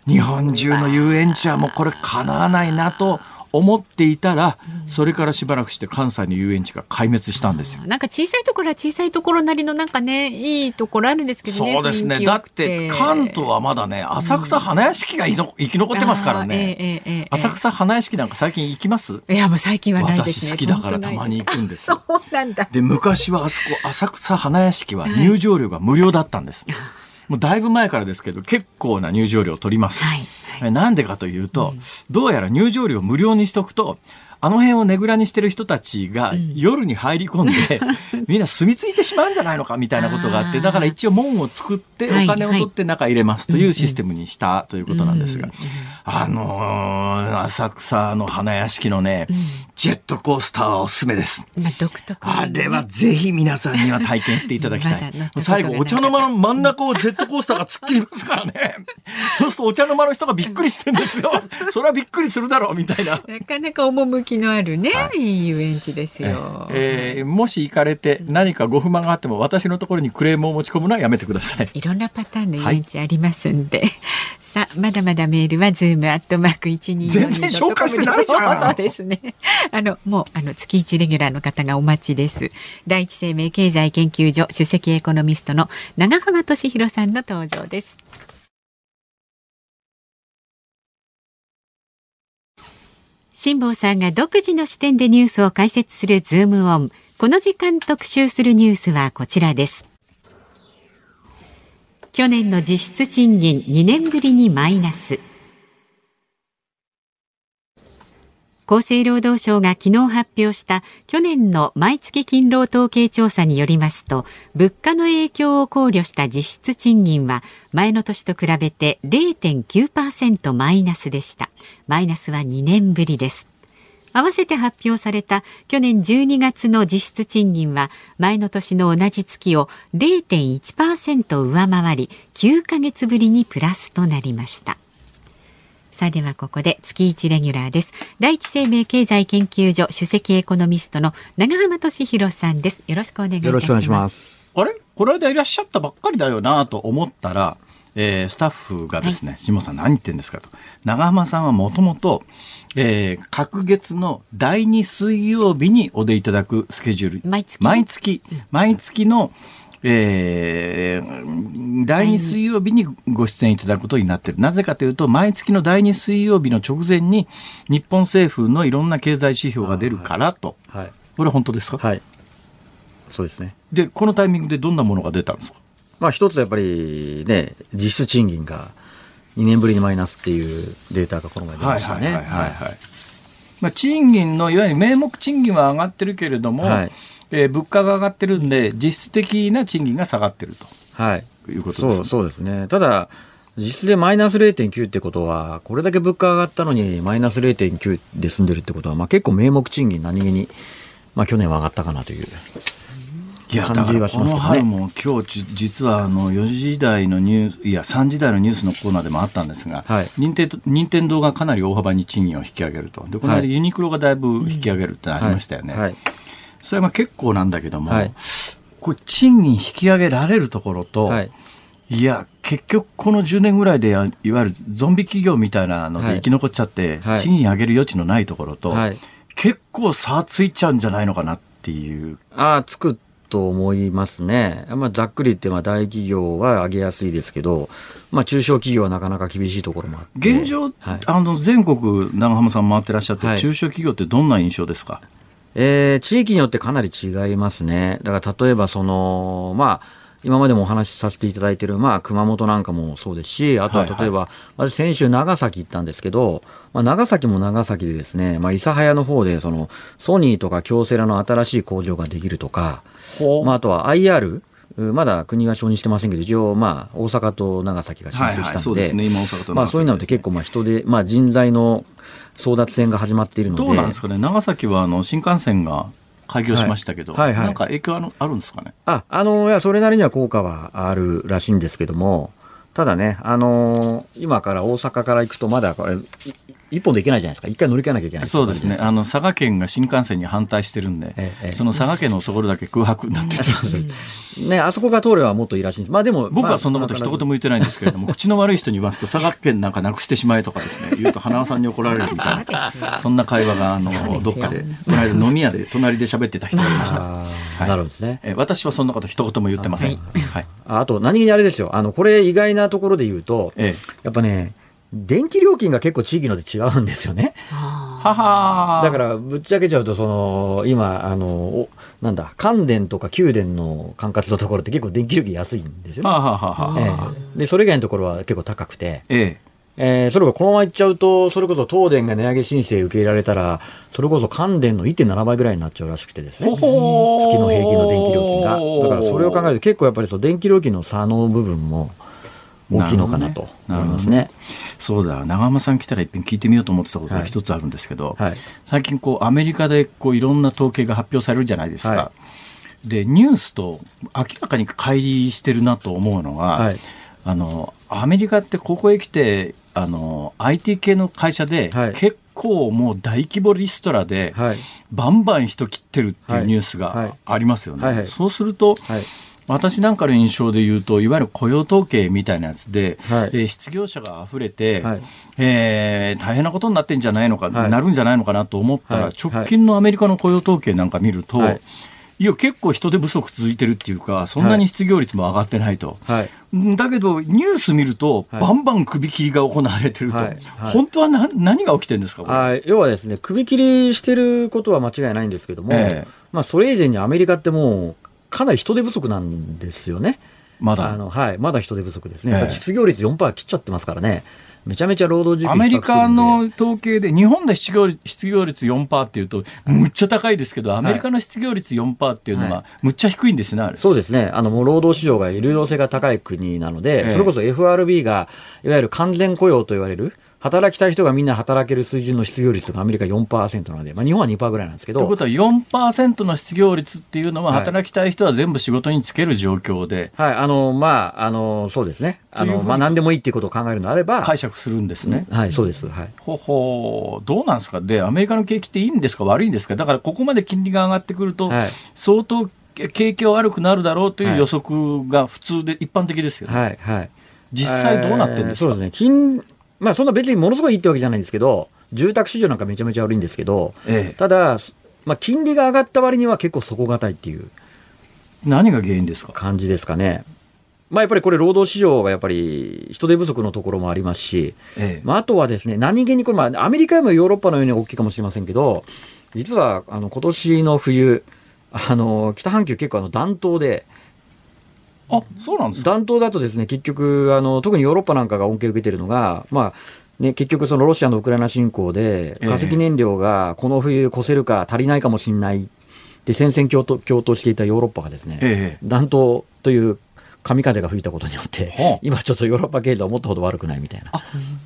Speaker 1: 日本中の遊園地はもうこれかなわないなと思っていたら、それからしばらくして関西の遊園地が壊滅したんですよ。
Speaker 2: なんか小さいところは小さいところなりのなんかねいいところあるんですけど
Speaker 1: ね。そうですね。だって関東はまだね浅草花屋敷が生き残ってますからね。浅草花屋敷なんか最近行きます？
Speaker 2: いやもう最近はないです
Speaker 1: ね。私好きだからたまに行くんです。そ
Speaker 2: うなんだ。
Speaker 1: で昔はあそこ浅草花屋敷は入場料が無料だったんです。はいもうだいぶ前からですけど結構な入場料を取ります。はいはい、なんでかというと、うん、どうやら入場料を無料にしとくとあの辺をねぐらにしてる人たちが夜に入り込んで、うん、みんな住み着いてしまうんじゃないのかみたいなことがあってだから一応門を作ってお金を取って中入れますというシステムにしたということなんですが、あのー、浅草の花屋敷のね、ジェットコースターはおすすめです。
Speaker 2: まあ、独特、ね、
Speaker 1: あれはぜひ皆さんには体験していただきたい。最後、お茶の間の真ん中をジェットコースターが突っ切りますからね。そうするとお茶の間の人がびっくりしてんですよ。それはびっくりするだろうみたいな。
Speaker 2: なかなか趣のあるね、はい、いい遊園地ですよ。
Speaker 1: えー、もし行かれて何かご不満があっても私のところにクレームを持ち込むのはやめてください。
Speaker 2: いろんなパターンの遊園地ありますんで。はい、さあ、まだまだメールはズームアットマーク一二
Speaker 1: 全然紹介してないじゃ
Speaker 2: ん。そうですね。あの、もう、あの、月一レギュラーの方がお待ちです。第一生命経済研究所首席エコノミストの永濱利廣さんの登場です。辛坊さんが独自の視点でニュースを解説するズームオン。この時間特集するニュースはこちらです。去年の実質賃金2年ぶりにマイナス。厚生労働省が昨日発表した去年の毎月勤労統計調査によりますと物価の影響を考慮した実質賃金は前の年と比べて0.9%マイナスでした。マイナスは2年ぶりです。合わせて発表された去年12月の実質賃金は前の年の同じ月を0.1%上回り9ヶ月ぶりにプラスとなりました。さあではここで月一レギュラーです。第一生命経済研究所首席エコノミストの長浜俊弘さんです。よろしくお願いいたします。
Speaker 1: あれ？この間いらっしゃったばっかりだよなと思ったらえー、スタッフがですね、下、はい、さん何言ってんですかと。長浜さんはもともと、えー、各月の第2水曜日にお出いただくスケジュール。
Speaker 2: 毎月？
Speaker 1: 毎月、毎月の、えー、第2水曜日にご出演いただくことになっている。なぜかというと、毎月の第2水曜日の直前に、日本政府のいろんな経済指標が出るからと。はい、これは本当ですか？
Speaker 3: はい。そうですね。
Speaker 1: で、このタイミングでどんなものが出たんですか？
Speaker 3: まあ一つやっぱりね、実質賃金が2年ぶりにマイナスっていうデータがこの前出ましたね。はいはいはい、はい、
Speaker 1: まあ、賃金のいわゆる名目賃金は上がってるけれども、はいえー、物価が上がってるんで、実質的な賃金が下がってると、はい、いうことです、ね、
Speaker 3: そうそうですね。ただ、実質でマイナス0.9ってことは、これだけ物価上がったのにマイナス0.9で済んでるってことは、まあ、結構名目賃金何気に、まあ、去年は上がったかなという。
Speaker 1: いや感じはしますけど、ね、この春も今日実はあの4時台のニュースいや3時台のニュースのコーナーでもあったんですが、はい、任天任天堂がかなり大幅に賃金を引き上げると。でこの間ユニクロがだいぶ引き上げるってありましたよね。はい。はいそれは結構なんだけども、はい、これ賃金引き上げられるところと、はい、いや結局この10年ぐらいでいわゆるゾンビ企業みたいなので生き残っちゃって、はい、賃金上げる余地のないところと、結構差ついちゃうんじゃないのかなっていう。
Speaker 3: ああつくと思いますね。まあ、ざっくり言ってまあ大企業は上げやすいですけど、まあ、中小企業はなかなか厳しいところもあって。
Speaker 1: 現状、はい、あの全国長浜さん回ってらっしゃって、中小企業ってどんな印象ですか？
Speaker 3: えー、地域によってかなり違いますね。だから例えばその、まあ、今までもお話しさせていただいている、まあ、熊本なんかもそうですし、あとは例えば、はいはい、私先週長崎行ったんですけど、まあ、長崎も長崎でですね、まあ、諫早の方で、その、ソニーとか京セラの新しい工場ができるとか、まあ、あとは IR、まだ国が承認してませんけど、一応、まあ、大阪と長崎が申請したので、まあ、そういうのって結構、まあ、人で、まあ、人材の争奪戦が始まっているので。
Speaker 1: どうなんですかね、長崎はあの新幹線が開業しましたけど、はいはいはい、なんか影響あるあるんですかね。
Speaker 3: あ、あの、いや、それなりには効果はあるらしいんですけども、ただね、あのー、今から大阪から行くとまだこれ一本で行けないじゃないですか。一回乗り換えなきゃいけない
Speaker 1: そうですね。あの、佐賀県が新幹線に反対してるんで、ええ、その佐賀県のところだけ空白になって
Speaker 3: て ね、あそこが通ればもっといいらしいんです。まあでも。
Speaker 1: 僕はそんなこと一言も言ってないんですけれども、口の悪い人に言いますと、佐賀県なんかなくしてしまえとかですね、言うと花輪さんに怒られるみたいな、そんな会話が、あの、どっかで、この間飲み屋で隣で喋ってた人がいました。は
Speaker 3: い、なるほどですね。
Speaker 1: え私はそんなこと一言も言ってません。はい。
Speaker 3: あと、何気にあれですよ。あの、これ意外なところで言うと、ええ、やっぱね、電気料金が結構地域ので違うんですよね。ははだからぶっちゃけちゃうとその今あのなんだ関電とか宮電の管轄のところって結構電気料金安いんですよ、ね。はははえー、でそれ以外のところは結構高くて。えええー、それがこのままいっちゃうと、それこそ東電が値上げ申請受け入れられたら、それこそ関電の1.7倍ぐらいになっちゃうらしくてですね、月の平均の電気料金が。だからそれを考えると、結構やっぱりそう電気料金の差の部分も、大きいのかなと思いますね。ね
Speaker 1: そうだ。長浜さん来たら一遍聞いてみようと思ってたことが一つあるんですけど、はい。はい、最近こうアメリカでこういろんな統計が発表されるじゃないですか。はい、でニュースと明らかに乖離してるなと思うのが、あのアメリカってここへ来てあの IT 系の会社で、結構もう大規模リストラで、バンバン人切ってるっていうニュースがありますよね。そうすると、私なんかの印象で言うと、いわゆる雇用統計みたいなやつで、はい、えー、失業者が溢れて、はい、えー、大変なことになってんじゃないのか、はい、なるんじゃないのかなと思ったら、直近のアメリカの雇用統計なんか見ると、い。や結構人手不足続いてるっていうか、そんなに失業率も上がってないと。はい、だけど、ニュース見ると、バンバン首切りが行われてると、はい。はい、本当はな何が起きてるんですか
Speaker 3: あ要はですね、首切りしてることは間違いないんですけども、えー、まあ、それ以前にアメリカってもう、かなり人手不足なんですよね。まだあの、はい、まだ人手不足ですね。やっぱ失業率4%切っちゃってますからね。めちゃめちゃ労働時
Speaker 1: アメリカの統計で、日本で失業失業率4%っていうと、むっちゃ高いですけど、アメリカの失業率4%っていうのは、むっちゃ低いんですね、
Speaker 3: はい、そうですね。あの、もう労働市場が流動性が高い国なので、それこそ FRB が、いわゆる完全雇用と言われる、働きたい人がみんな働ける水準の失業率がアメリカ4%なので、まあ、日本は2%ぐらいなんですけど。
Speaker 1: ということは4%の失業率っていうのは、働きたい人は全部仕事に就ける状況で。
Speaker 3: はい、あの、まあ、あの、そうですね。あの、まあ、何でもいいっていうことを考えるのであれば。
Speaker 1: 解釈するんですね。
Speaker 3: はい、そうです。はい。
Speaker 1: ほほどうなんですか？で、アメリカの景気っていいんですか？悪いんですか？だから、ここまで金利が上がってくると、はい、相当景気は悪くなるだろうという予測が普通で一般的ですよね。
Speaker 3: はい、はい。
Speaker 1: 実際どうなってるんですか、
Speaker 3: そうですね。金まあそんな別にものすごいいいってわけじゃないんですけど、住宅市場なんかめちゃめちゃ悪いんですけど、ええ、ただ、まあ、金利が上がった割には結構底堅いっていう。
Speaker 1: 何が原因ですか？
Speaker 3: 感じですかね。まあ、やっぱりこれ、労働市場がやっぱり人手不足のところもありますし、ええ、まあ、あとはですね、何気にこれ、まあ、アメリカよりもヨーロッパのように大きいかもしれませんけど、実はあの今年の冬、あの北半球結構あの暖冬で、
Speaker 1: あそうなんです
Speaker 3: 暖冬だとですね結局あの特にヨーロッパなんかが恩恵を受けているのが、まあね、結局そのロシアのウクライナ侵攻で化石燃料がこの冬越せるか足りないかもしれないって戦々恐々共闘していたヨーロッパがですね、ええ、暖冬という神風が吹いたことによって、はあ、今ちょっとヨーロッパ経済はもっとほど悪くないみたいな。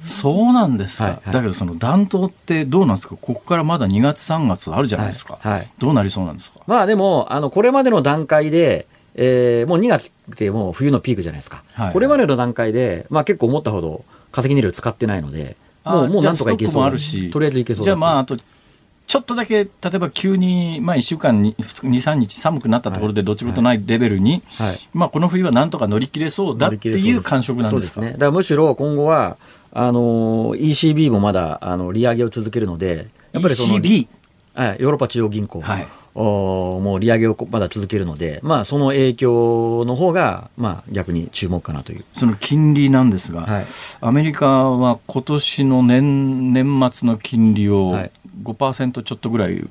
Speaker 1: そうなんですか、はいはい、だけどその暖冬ってどうなんですか？ここからまだ2月3月あるじゃないですか、はいはい、どうなりそうなんですか？
Speaker 3: まあでもあのこれまでの段階でえー、もう2月ってもう冬のピークじゃないですか、はい、これまでの段階で、まあ、結構思ったほど化石燃料使ってないので、もうもうなんとかいけそうあるし、とりあえずいけそう
Speaker 1: じゃあ、まあ、あとちょっとだけ例えば急に、まあ、1週間に2、3日寒くなったところでどっちもとないレベルに、はい。はい、まあ、この冬はなんとか乗り切れそうだっていう感触なんですか？ね。だ
Speaker 3: からむしろ今後はあの ECB もまだあの利上げを続けるので、
Speaker 1: やっぱりその、ECB?
Speaker 3: はい、ヨーロッパ中央銀行、はい、おもう利上げをまだ続けるので、まあ、その影響の方がまあ逆に注目かなという。
Speaker 1: その金利なんですが、はい、アメリカは今年の年年末の金利を5%ちょっとぐらい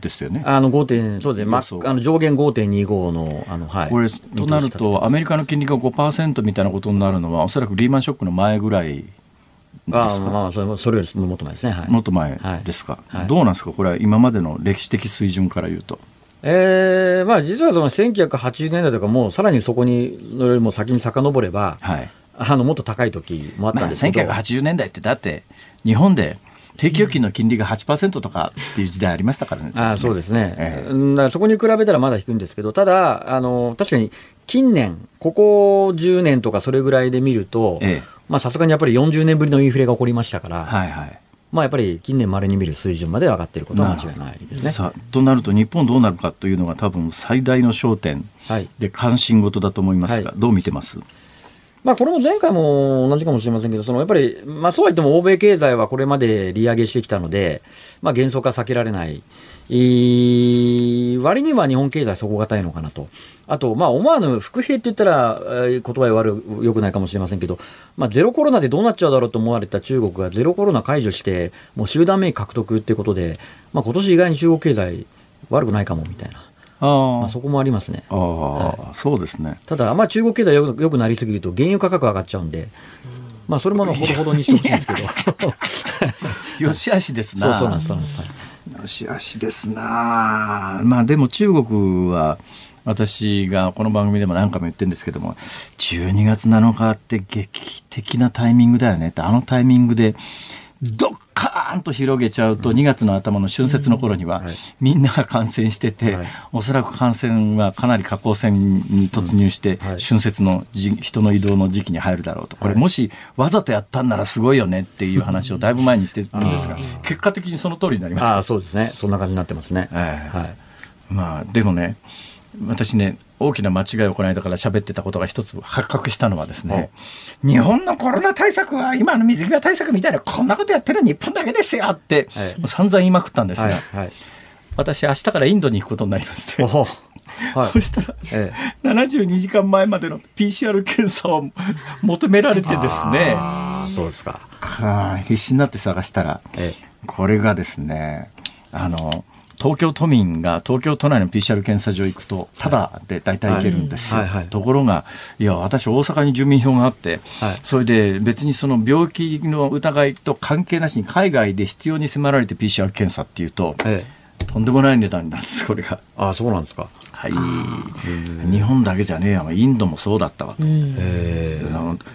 Speaker 1: ですよね。
Speaker 3: あの5点そうでまあ、あの上限5.25のあの、はい、
Speaker 1: これとなると、アメリカの金利が5%みたいなことになるのは、おそらくリーマンショックの前ぐらい
Speaker 3: あまあそれそれよりもっと前ですね、はい、
Speaker 1: もっと前ですか、はい、どうなんですか？これは今までの歴史的水準から言うと。
Speaker 3: えーまあ、実はその1980年代とかもさらにそこにのよりも先に遡れば、はい、あのもっと高い時もあったんですけど、
Speaker 1: まあ、1980年代ってだって日本で定期預金の金利が8%とかっていう時代ありましたからね。
Speaker 3: あそうですね、えー、だそこに比べたらまだ低いんですけど、ただ、あの確かに近年、ここ10年とかそれぐらいで見ると、さすがにやっぱり40年ぶりのインフレが起こりましたから。はいはいまあ、やっぱり近年まれに見る水準まで上がっていることは間違いないですね。さ
Speaker 1: となると日本どうなるかというのが多分最大の焦点で関心事だと思いますが、はい、どう見てます？
Speaker 3: まあ、これも前回も同じかもしれませんけど、そのやっぱり、まあ、そうは言っても欧米経済はこれまで利上げしてきたので、まあ、幻想化避けられない。割には日本経済底堅いのかなと。あと、まあ、思わぬ伏兵って言ったら、言葉悪よくないかもしれませんけど、まあ、ゼロコロナでどうなっちゃうだろうと思われた中国がゼロコロナ解除して、もう集団免疫獲得っていうことで、まあ、今年意外に中国経済悪くないかもみたいな。あまあ、そこもありますね。
Speaker 1: あはい、そうですね。
Speaker 3: ただ、まあ、中国経済よくなりすぎると原油価格上がっちゃうんで、まあ、それもほどほどにしてほしいんですけ
Speaker 1: ど。よしあしですな。
Speaker 3: そうそうなんです。そうなんです
Speaker 1: よしあしですな。まあ、でも中国は、私がこの番組でも何回も言ってるんですけども12月7日って劇的なタイミングだよねってあのタイミングでドッカーンと広げちゃうと、2月の頭の春節の頃には、みんなが感染してて、おそらく感染はかなり下降線に突入して、春節の人の移動の時期に入るだろうと、これ、もしわざとやったんならすごいよねっていう話をだいぶ前にしてるんですが、結果的にその通りになりました。
Speaker 3: そうですね、そんな感じになってますね。は
Speaker 1: い。まあ、でもね私ね大きな間違いをこの間から喋ってたことが一つ発覚したのはですね日本のコロナ対策は今の水際対策みたいなこんなことやってる日本だけですよって、はい、もう散々言いまくったんですが、はいはい、私明日からインドに行くことになりまして。はい、そしたら、ええ、72時間前までの PCR 検査を求められてですね。
Speaker 3: そうですか。
Speaker 1: 必死になって探したら、ええ、これがですねあの東京都民が東京都内の PCR 検査場行くとただで大体行けるんですよ、はい。はいはい、ところがいや私大阪に住民票があって、はい、それで別にその病気の疑いと関係なしに海外で必要に迫られて PCR 検査っていうと、ええ、とんでもない値段なんです これが。
Speaker 3: あそうなんですか。
Speaker 1: はい。日本だけじゃねえやインドもそうだったわと、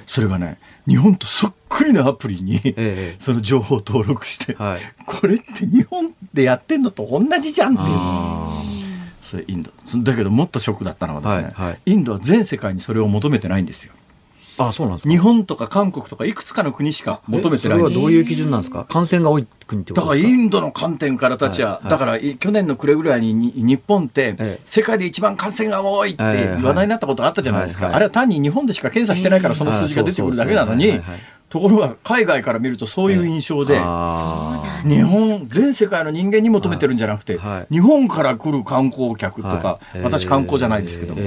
Speaker 1: それがね日本とそっくりなアプリに、え その情報を登録して、はい、これって日本でやってんのと同じじゃんっていう。それインド。だけどもっとショックだったのはですね、はいはい、インドは全世界にそれを求めてないんですよ。
Speaker 3: あそうなんです
Speaker 1: 日本とか韓国とかいくつかの国しか求めてない。そ
Speaker 3: れはどういう基準なんですか？感染が多い国って
Speaker 1: ことだからインドの観点からたちは、はいはい、だから去年の暮れぐらいに日本って世界で一番感染が多いって話題になったことがあったじゃないですか、あれは単に日本でしか検査してないからその数字が出てくるだけなのにところが海外から見るとそういう印象で、日本全世界の人間に求めてるんじゃなくて、日本から来る観光客とか、私観光じゃないですけども、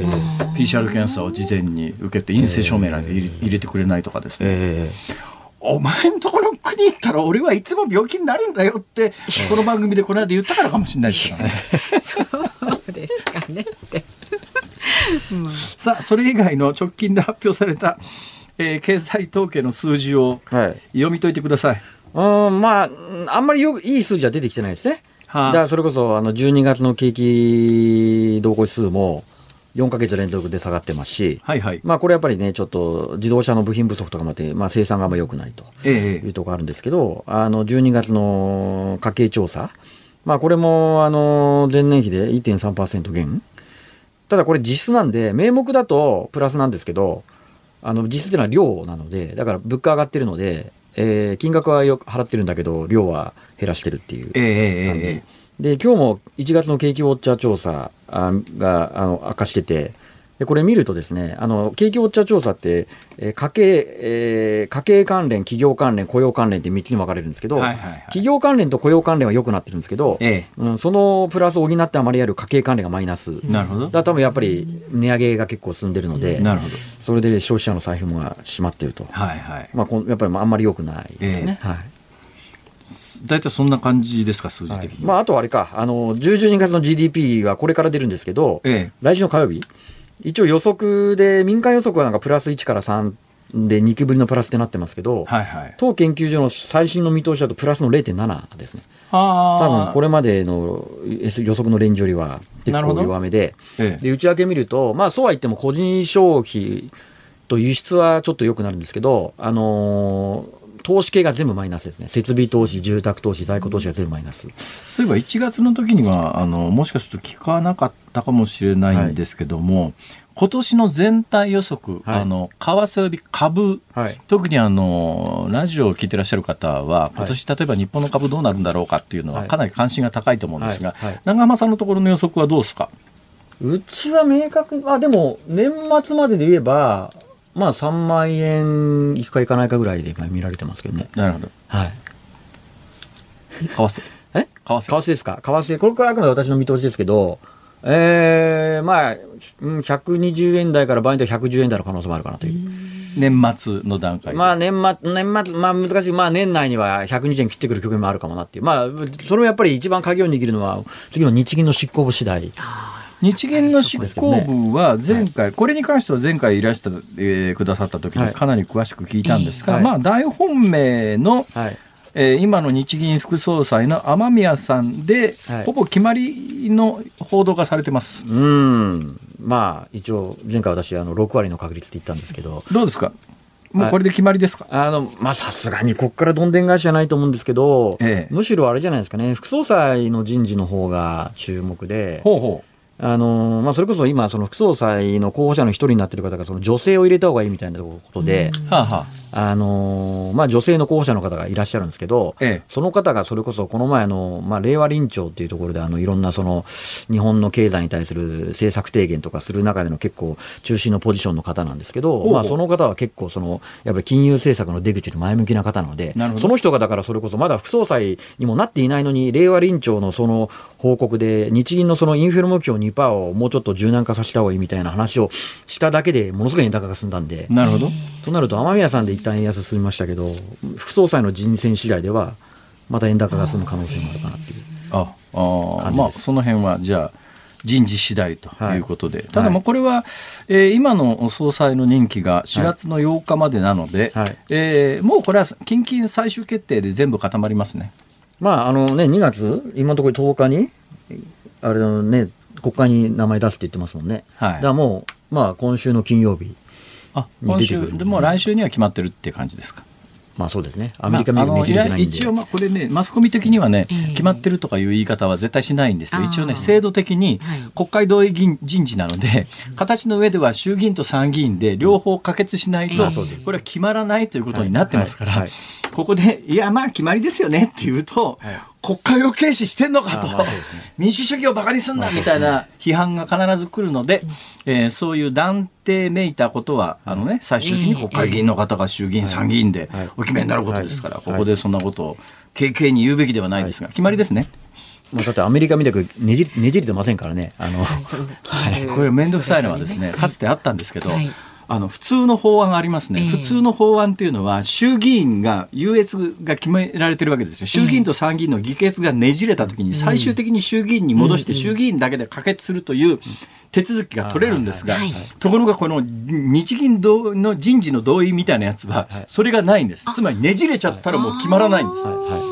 Speaker 1: PCR 検査を事前に受けて陰性証明欄で入れてくれないとかですね。お前んとこの国行ったら俺はいつも病気になるんだよって、この番組でこの間言ったからかもしれないですからね。
Speaker 2: そうですかね
Speaker 1: さあ、それ以外の直近で発表されたえー、経済統計の数字を読み解いてください。
Speaker 3: はい、うんまあ、あんまりよいい数字は出てきてないですね。はあ、だからそれこそあの12月の景気動向指数も4か月連続で下がってますし、はいはい、まあこれやっぱりね、ちょっと自動車の部品不足とかもあって、まあ、生産があんま良くないというところあるんですけど、ええ、あの12月の家計調査、まあこれもあの前年比で1.3%減。ただこれ実質なんで、名目だとプラスなんですけど、あの実質というのは量なので、だから物価上がってるので、えー、金額はよく払ってるんだけど、量は減らしてるっていう感じ。えー、で、今日も1月の景気ウォッチャー調査があの明かしてて、でこれ見るとですね、あの、景気ウォッチャー調査って、えー、家計、えー、家計関連、企業関連、雇用関連って3つに分かれるんですけど、はいはいはい、企業関連と雇用関連は良くなってるんですけど、ええ、うん、そのプラスを補ってあまりある家計関連がマイナス。なるほど。だ多分やっぱり値上げが結構進んでるので、なるほど。それで消費者の財布も閉まってると。はいはい。まあ、やっぱりあんまり良くないですね。え、はい。
Speaker 1: 大体そんな感じですか、数字的に。はい、
Speaker 3: まあ、あとあれか、あの、10、12月の GDP はこれから出るんですけど、ええ、来週の火曜日、一応予測で、民間予測はなんかプラス1から3で2期ぶりのプラスってなってますけど、はいはい、当研究所の最新の見通しだとプラスの0.7ですね。多分これまでの予測のレンジよりは結構弱めで、ええ、で内訳見ると、まあ、そうは言っても個人消費と輸出はちょっと良くなるんですけど、あのー投資系が全部マイナスですね。設備投資、住宅投資、在庫投資が全部マイナス。
Speaker 1: そういえば1月の時には、あの、もしかすると聞かなかったかもしれないんですけども、はい、今年の全体予測、はい、あの為替及び株、はい、特にあのラジオを聞いてらっしゃる方は、今年、例えば日本の株どうなるんだろうかっていうのは、かなり関心が高いと思うんですが、長浜さんのところの予測はどうですか？
Speaker 3: うちは明確、あでも年末までで言えば、まあ3万円いくかいかないかぐらいで今見られてますけどね。
Speaker 1: なるほど。はい。為替。
Speaker 3: え？為替。為替ですか？為替、これからあくまで私の見通しですけど、えー、まあ、120円台から場合によっては110円台の可能性もあるかなという。
Speaker 1: 年末の段階
Speaker 3: まあ年末、年末、まあ難しい。まあ年内には120円切ってくる局面もあるかもなっていう。まあ、それもやっぱり一番鍵を握るのは、次の日銀の執行部次第。
Speaker 1: 日銀の執行部は前回、ね、これに関しては前回いらした、えー、くださった時にかなり詳しく聞いたんですが、はい、まあ大本命の、はい。えー、今の日銀副総裁の雨宮さんで、はい、ほぼ決まりの報道がされてます。う
Speaker 3: ん。まあ一応前回私あの6割の確率って言ったんですけど。
Speaker 1: どうですか？もうこれで決まりですか、
Speaker 3: あの、まあ、さすがにここからどんでん返しじゃないと思うんですけど、ええ、むしろあれじゃないですかね、副総裁の人事の方が注目で、ほうほうあのまあ、それこそ今、その副総裁の候補者の一人になっている方が、その女性を入れた方がいいみたいなことで、はあは、あのまあ、女性の候補者の方がいらっしゃるんですけど、ええ、その方がそれこそこの前の、まあ、令和臨調っていうところであのいろんなその日本の経済に対する政策提言とかする中での結構中心のポジションの方なんですけど、まあ、その方は結構そのやっぱり金融政策の出口に前向きな方なのでその人がだからそれこそまだ副総裁にもなっていないのに令和臨調のその報告で日銀のそのインフレ目標2%をもうちょっと柔軟化させた方がいいみたいな話をしただけでものすごい円高が進んだんで
Speaker 1: なるほど。
Speaker 3: となると雨宮さんで一旦円安進みましたけど、副総裁の人選次第では、また円高が進む可能性もあるかなっていう。
Speaker 1: ああまあその辺はじゃあ人事次第ということで、はい、ただもうこれは、えー、今の総裁の任期が4月の8日までなので、はい、えー、もうこれは近々最終決定で全部固まりますね。
Speaker 3: まああのね、2月、今のところ10日に、あれのね、国会に名前出すって言ってますもんね。はい、だからもう、まあ、今週の金曜日
Speaker 1: あ今週でも来週には決まってるっていう感じですか？
Speaker 3: まあそうですね。アメリカメディア
Speaker 1: ね一応まあこれねマスコミ的にはね、決まってるとかいう言い方は絶対しないんですよ。一応ね制度的に国会同意人事なので、形の上では衆議院と参議院で両方可決しないと、これは決まらないということになってますから、ここでいやまあ決まりですよねっていうと、国会を軽視してんのかと、民主主義をバカにすんなみたいな批判が必ず来るので、えー、そういう断定めいたことは、あのね、最終的に国会議員の方が衆議院、参議院でお決めになることですから、ここでそんなことを軽々に言うべきではないですが、決まりですね。
Speaker 3: まあ、だってアメリカみたくねじねじれてませんからね。あの、
Speaker 1: はい、これ面倒くさいのはですね、かつてあったんですけど、はいあの普通の法案ありますね、えー、普通の法案というのは衆議院が優越が決められてるわけですよ。衆議院と参議院の議決がねじれたときに最終的に衆議院に戻して衆議院だけで可決するという手続きが取れるんですが、ところがこの日銀の人事の同意みたいなやつはそれがないんです。つまりねじれちゃったらもう決まらないんです。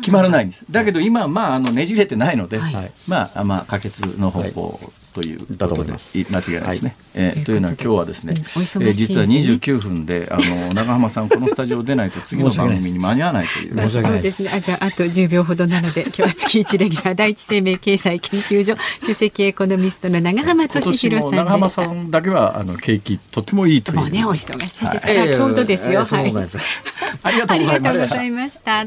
Speaker 1: 決まらないんです。だけど今、まあ、あのねじれてないので、はい、まあ、まあ、可決の方向ということで間違いないですね。はい、えー、というのは今日はですね、えー、実は29分であの長浜さんこのスタジオ出ないと次の番組に間に合わないという。
Speaker 2: 申し訳ないですね。あじゃああと10秒ほどなので 今日は月一レギュラー第一生命経済研究所首席エコノミストの長浜俊弘さん長
Speaker 1: 浜さんだけはあの景気とてもいいという。もう
Speaker 2: ねお忙しいですから、はい、ちょうどですよ。はい。
Speaker 1: ありがとうご
Speaker 2: ざいました。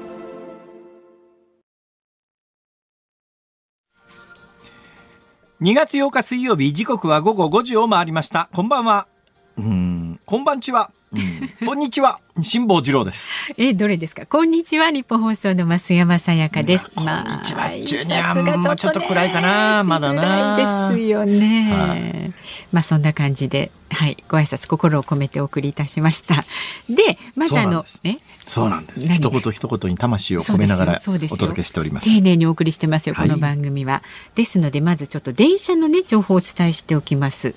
Speaker 1: 2月8日水曜日時刻は午後5時を回りました。こんばんは。うん。こんばんちはうん、こんにちは辛坊治郎です。
Speaker 2: えどれですか？こんにちは日本放送の増山さやかです。
Speaker 1: まあ、こんにちはジュニアがちょっと暗いかなまだ
Speaker 2: な。ですよね。はい、まあそんな感じではいご挨拶心を込めてお送りいたしました。でまずあの
Speaker 1: ね。そうなんです。一言一言に魂を込めながらお届けしております。
Speaker 2: 丁寧にお送りしてますよこの番組は。はい、ですのでまずちょっと電車のね情報をお伝えしておきます。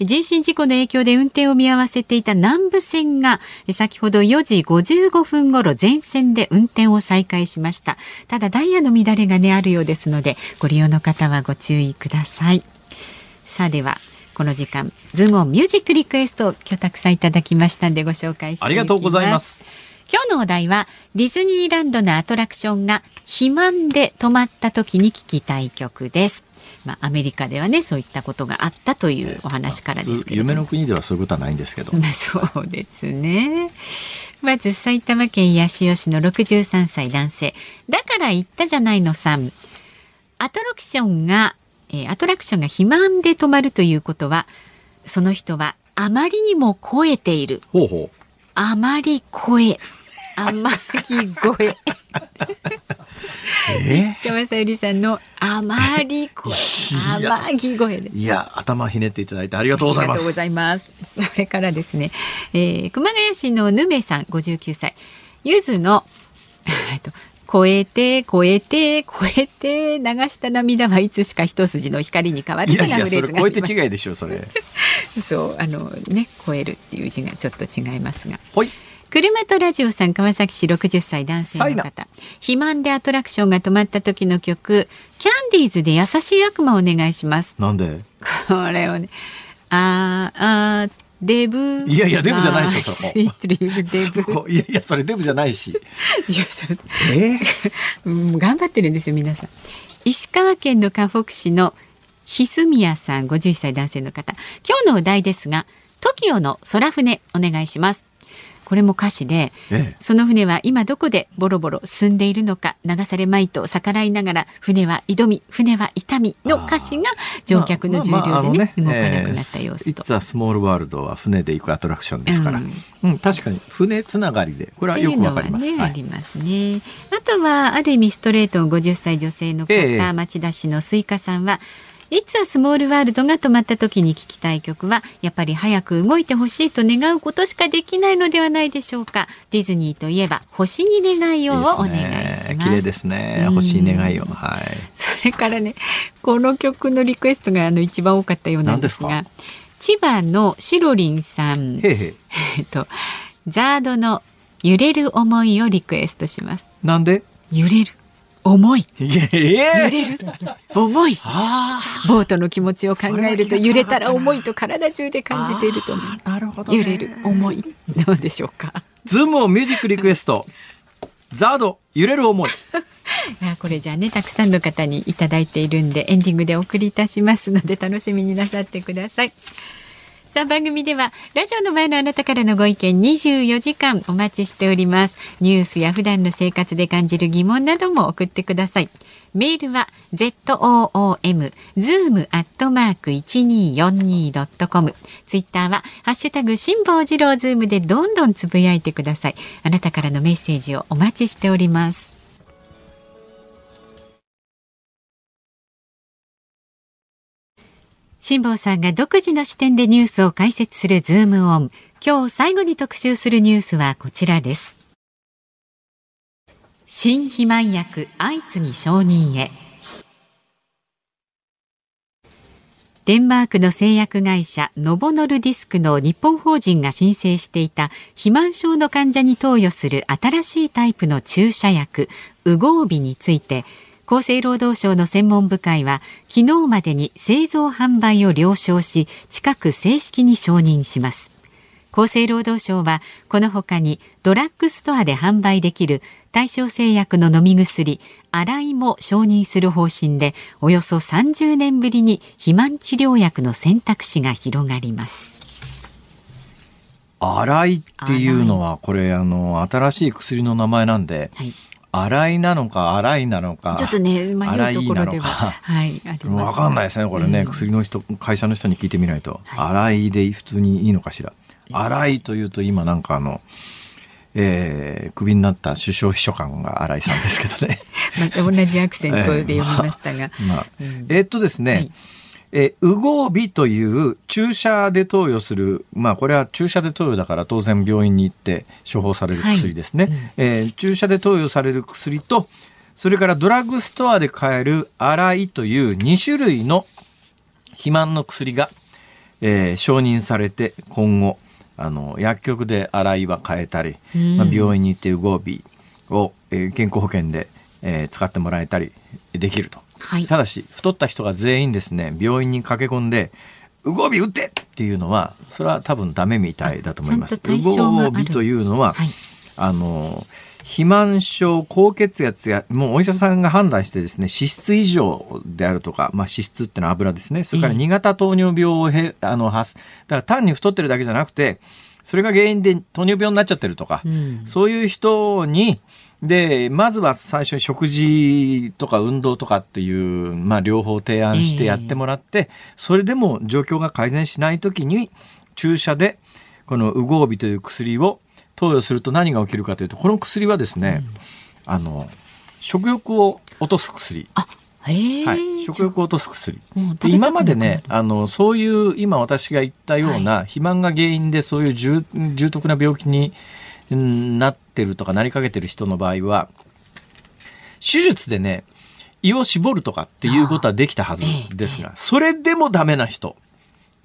Speaker 2: 人身事故の影響で運転を見合わせていた南武線が先ほど4時55分ごろ全線で運転を再開しました。ただダイヤの乱れがねあるようですのでご利用の方はご注意ください。さあではこの時間ズームミュージックリクエスト今日たくさんいただきましたんでご紹介してあ
Speaker 1: りがとうございます。
Speaker 2: 今日のお題はディズニーランドのアトラクションが肥満で止まった時に聴きたい曲ですまあ、アメリカではねそういったことがあったというお話からですけど、
Speaker 1: 夢の国ではそういうことはないんですけど、
Speaker 2: まあ、そうですね。まず埼玉県八潮市の63歳男性。だから言ったじゃないのさん。アトラクションが、えー、アトラクションが肥満で止まるということはその人はあまりにも超えている。
Speaker 1: ほうほう。
Speaker 2: あまり超え。あまり超え。石川さゆりさんのあまり声甘ぎ声で
Speaker 1: い。や頭ひねっていただいてありがとうございます。ありがとうございます。
Speaker 2: それからですね、えー、熊谷市のぬめさん59歳。ゆずの えっと超えて超えて超えて流した涙はいつしか一筋の光に変わるい
Speaker 1: やいやそれ超えて違いでしょそれ。
Speaker 2: そうあのね超えるっていう字がちょっと違いますが。
Speaker 1: はい
Speaker 2: 車とラジオさん川崎市60歳男性の方。肥満でアトラクションが止まった時の曲。キャンディーズで優しい悪魔お願いします。
Speaker 1: なんで？
Speaker 2: これをね。ああデブ。
Speaker 1: いやいやデブじゃないでしょ
Speaker 2: そ
Speaker 1: ブいやいやそれデブじゃないし。いやそれ。え？
Speaker 2: ー、うん、頑張ってるんですよ皆さん。石川県の河北市のひすみやさん51歳男性の方。今日のお題ですが TOKIO の空船お願いしますこれも歌詞で、ええ、その船は今どこでボロボロ進んでいるのか流されまいと逆らいながら船は挑み船は痛みの歌詞が乗客の重量でね,、動かなくなった様子と。
Speaker 1: It's a small world は船で行くアトラクションですから、うん、うん、確かに船つながりでこれはよくわかります。ね、
Speaker 2: はい、ありますね。あとはある意味ストレートの50歳女性の方、え、町田市のスイカさんは。 It's a small world が止まった時に聴きたい曲はやっぱり早く動いてほしいと願うことしかできないのではないでしょうか。ディズニーといえば星に願いをお願いします。
Speaker 1: 綺麗ですね。星に願いを。はい。
Speaker 2: それからねこの曲のリクエストがあの一番多かったようなんですが千葉のしろりんさん。えっとザードの揺れる思いをリクエストします。
Speaker 1: なんで？
Speaker 2: 揺れる重い。揺れる。重い。ボートの気持ちを考えると揺れたら重いと体中で感じていると思う。なるほど、ね、揺れる。重い。どうでしょうか？
Speaker 1: ズームオンミュージックリクエスト。 ZARD 揺れる思い。
Speaker 2: あこれじゃあねたくさんの方にいただいているんでエンディングでお送りいたしますので楽しみになさってください。さあ番組ではラジオの前のあなたからのご意見24時間お待ちしております。ニュースや普段の生活で感じる疑問なども送ってください。メールは zoom zoom アットマーク 1242.com ツイッターはハッシュタグ辛坊治郎ズームでどんどんつぶやいてください。あなたからのメッセージをお待ちしております。辛坊さんが独自の視点でニュースを解説するズームオン。今日最後に特集するニュースはこちらです。新肥満薬相次ぎ承認へ。デンマークの製薬会社ノボノルディスクの日本法人が申請していた肥満症の患者に投与する新しいタイプの注射薬ウゴービについて厚生労働省の専門部会は昨日までに製造販売を了承し近く正式に承認します。厚生労働省はこのほかにドラッグストアで販売できる対象製薬の飲み薬洗いも承認する方針でおよそ30年ぶりに肥満治療薬の選択肢が広がります。
Speaker 1: 洗いっていうのはこれあの新しい薬の名前なんで、はい洗いなのか洗いなのか
Speaker 2: ちょっとね迷うところでははいあり
Speaker 1: ます、かんないですねこれね、うん、薬の人会社の人に聞いてみないと、はい、洗いで普通にいいのかしら。洗いというと今なんかあのえー、クビになった首相秘書官が新井さんですけどね。
Speaker 2: また同じアクセントで読みましたが。
Speaker 1: まあまあうん、えー、っとですね、はいえウゴービという注射で投与する、まあ、これは注射で投与だから当然病院に行って処方される薬ですね、はい。うん、えー、注射で投与される薬とそれからドラッグストアで買えるアライという2種類の肥満の薬が、えー、承認されて今後あの薬局でアライは買えたり、うん、まあ、病院に行ってウゴービを、えー、健康保険で、えー、使ってもらえたりできると。はい、ただし太った人が全員ですね病院に駆け込んで「ウゴービ打って!」っていうのはそれは多分ダメみたいだと思います。ウゴービというのは、はい、あの肥満症高血圧やもうお医者さんが判断してですね脂質異常であるとか、まあ、脂質っていうのは油ですね。それから2型糖尿病をへあのはだから単に太ってるだけじゃなくてそれが原因で糖尿病になっちゃってるとか、うん、そういう人にで、まずは最初に食事とか運動とかっていう、まあ、両方提案してやってもらって、それでも状況が改善しないときに、注射で、このウゴービという薬を投与すると何が起きるかというと、この薬はですね、うん、あの、食欲を落とす薬。はい、食欲を落とす薬。で今までねあのそういう今私が言ったような、はい、肥満が原因でそういう重重篤な病気になってるとかなりかけてる人の場合は、手術でね、胃を絞るとかっていうことはできたはずですが、それでもダメな人。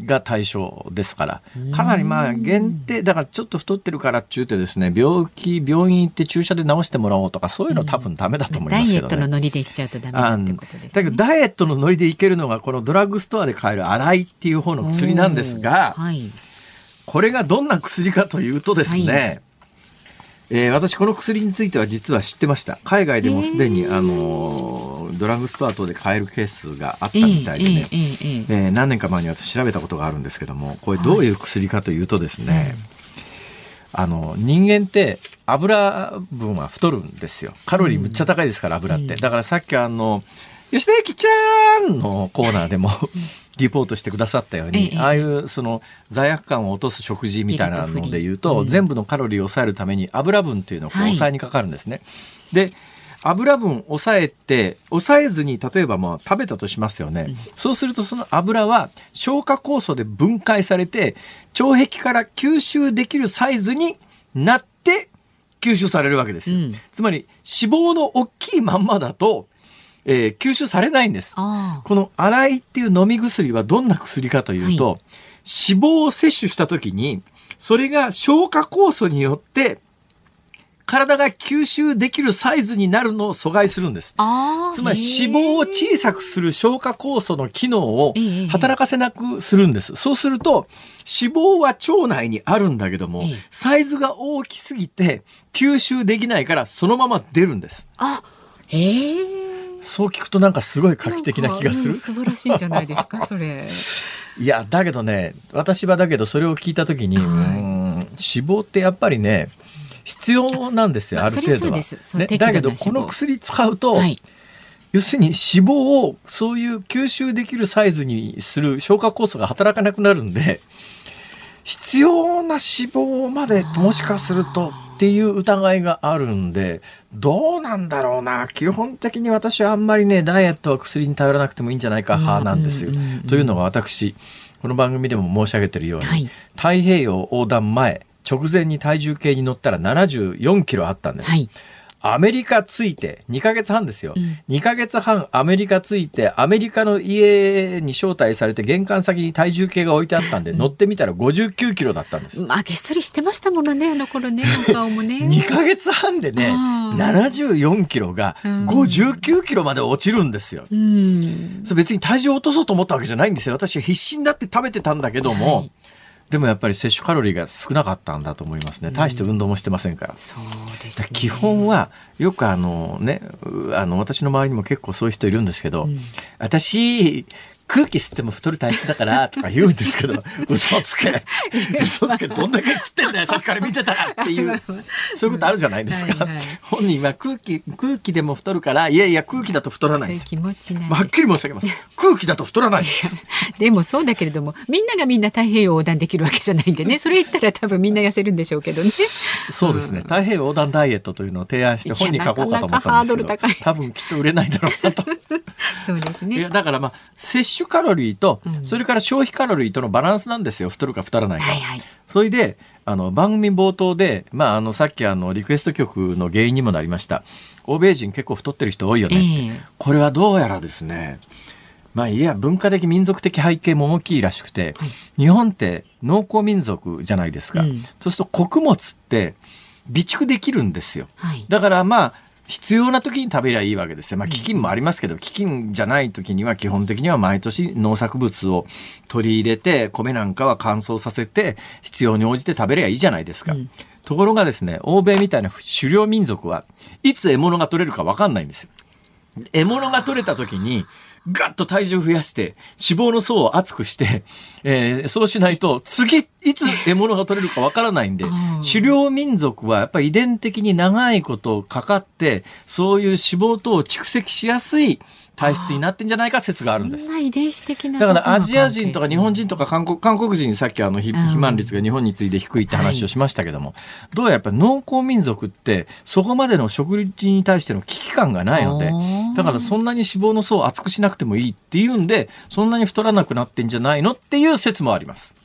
Speaker 1: が対象ですからかなりまあ限定だからちょっと太ってるからっちゅうてですね病気病院行って注射で治してもらおうとかそういうの多分ダメだと思いますけど、ね、
Speaker 2: ダイエットのノリでいっちゃうとダメってことです、ね、
Speaker 1: だけどダイエットのノリでいけるのがこのドラッグストアで買える洗いっていう方の薬なんですが、はい、これがどんな薬かというとですね、はいえー、私この薬については実は知ってました。海外でもすでに、あのドラッグストア等で買えるケースがあったみたいでね、えー、えー、何年か前に私調べたことがあるんですけどもこれどうい。う薬かというとですね、はい、あの人間って油分は太るんですよ。カロリーむっちゃ高いですから油って、だからさっきあの吉田ゆきちゃんのコーナーでもリポートしてくださったように、ええ、ああいうその罪悪感を落とす食事みたいなのでいうと、うん、全部のカロリーを抑えるために油分っていうのを抑えにかかるんですね。はい、で油分抑えて抑えずに例えばまあ食べたとしますよね、うん、そうするとその油は消化酵素で分解されて腸壁から吸収できるサイズになって吸収されるわけですよ、うん、つまり脂肪の大きいまんまだとえー、吸収されないんです。この洗いっていう飲み薬はどんな薬かというと、はい、脂肪を摂取した時に、それが消化酵素によって体が吸収できるサイズになるのを阻害するんです。つまり脂肪を小さくする消化酵素の機能を働かせなくするんです。そうすると脂肪は腸内にあるんだけども、サイズが大きすぎて吸収できないからそのまま出るんです。
Speaker 2: あ、へえ。
Speaker 1: そう聞くとなんかすごい画期的な気がする。
Speaker 2: 素晴らしいんじゃないですか、それ。
Speaker 1: いや、だけどね、私はだけどそれを聞いたときに、はい、脂肪ってやっぱりね、必要なんですよ、ある程度は。ね、だけど、この薬使うと、はい、要するに脂肪をそういう吸収できるサイズにする消化酵素が働かなくなるんで、必要な脂肪までもしかするとっていう疑いがあるんで、どうなんだろうな。基本的に私はあんまりね、ダイエットは薬に頼らなくてもいいんじゃないか派なんですよ。というのが私、この番組でも申し上げてるように、はい、太平洋横断前、直前に体重計に乗ったら74キロあったんです。はいアメリカついて、2ヶ月半ですよ。うん、2ヶ月半アメリカついて、アメリカの家に招待されて、玄関先に体重計が置いてあったんで、乗ってみたら59キロだったんです。
Speaker 2: まあ、げっそりしてましたものね、あの頃ね、お顔もね。
Speaker 1: 2ヶ月半でね、74キロが59キロまで落ちるんですよ。うん、それ別に体重を落とそうと思ったわけじゃないんですよ。私は必死になって食べてたんだけども、はいでもやっぱり摂取カロリーが少なかったんだと思いますね。大して運動もしてませんから。うん、そうです、ね、基本はよくあのね、あの私の周りにも結構そういう人いるんですけど、うん、私空気吸っても太る体質だから とか言うんですけど、嘘つけ嘘つけどんだけ食ってんだよさっきから見てたらっていう、そういうことあるじゃないですか。はいはい、本人は空気、空気でも太るから、いやいや空気だと太らないです。気持ちないはっきり申し上げます。空気だと太らないです。
Speaker 2: でもそうだけれども、みんながみんな太平洋横断できるわけじゃないんでね、それ言ったら多分みんな痩せるんでしょうけどね。
Speaker 1: そうですね。太平洋横断ダイエットというのを提案して本に書こうかと思ったんですけど、多分きっと売れないだろうなと。
Speaker 2: そうですね。い
Speaker 1: やだからまあ摂取カロリーと、それから消費カロリーとのバランスなんですよ。太るか太らないか。はいはい、それであの番組冒頭で、まあ、あのさっきあのリクエスト曲の原因にもなりました。欧米人結構太ってる人多いよね、えー、これはどうやらですね。まあ、いや文化的民族的背景も大きいらしくて、はい、日本って農耕民族じゃないですか、うん、そうすると穀物って備蓄できるんですよ、はい、だからまあ必要な時に食べりゃいいわけですよ。まあ、飢饉もありますけど、飢饉じゃない時には基本的には毎年農作物を取り入れて、米なんかは乾燥させて、必要に応じて食べりゃいいじゃないですか。うん、ところがですね、欧米みたいな狩猟民族はいつ獲物が取れるかわかんないんですよ。獲物が取れた時に、ガッと体重増やして、脂肪の層を厚くして、えー、そうしないと、次、いつ獲物が取れるかわからないんで、狩猟民族はやっぱり遺伝的に長いことかかって、そういう脂肪等を蓄積しやすい体質になってんじゃないか説があるんです。
Speaker 2: 遺伝子的な
Speaker 1: だからアジア人とか日本人とか韓国韓国人さっきあの肥満率が日本に次いで低いって話をしましたけども、はい、どうやらやっぱ農耕民族ってそこまでの食事に対しての危機感がないのでだからそんなに脂肪の層を厚くしなくてもいいっていうんでそんなに太らなくなってんじゃないのっていう説もあります。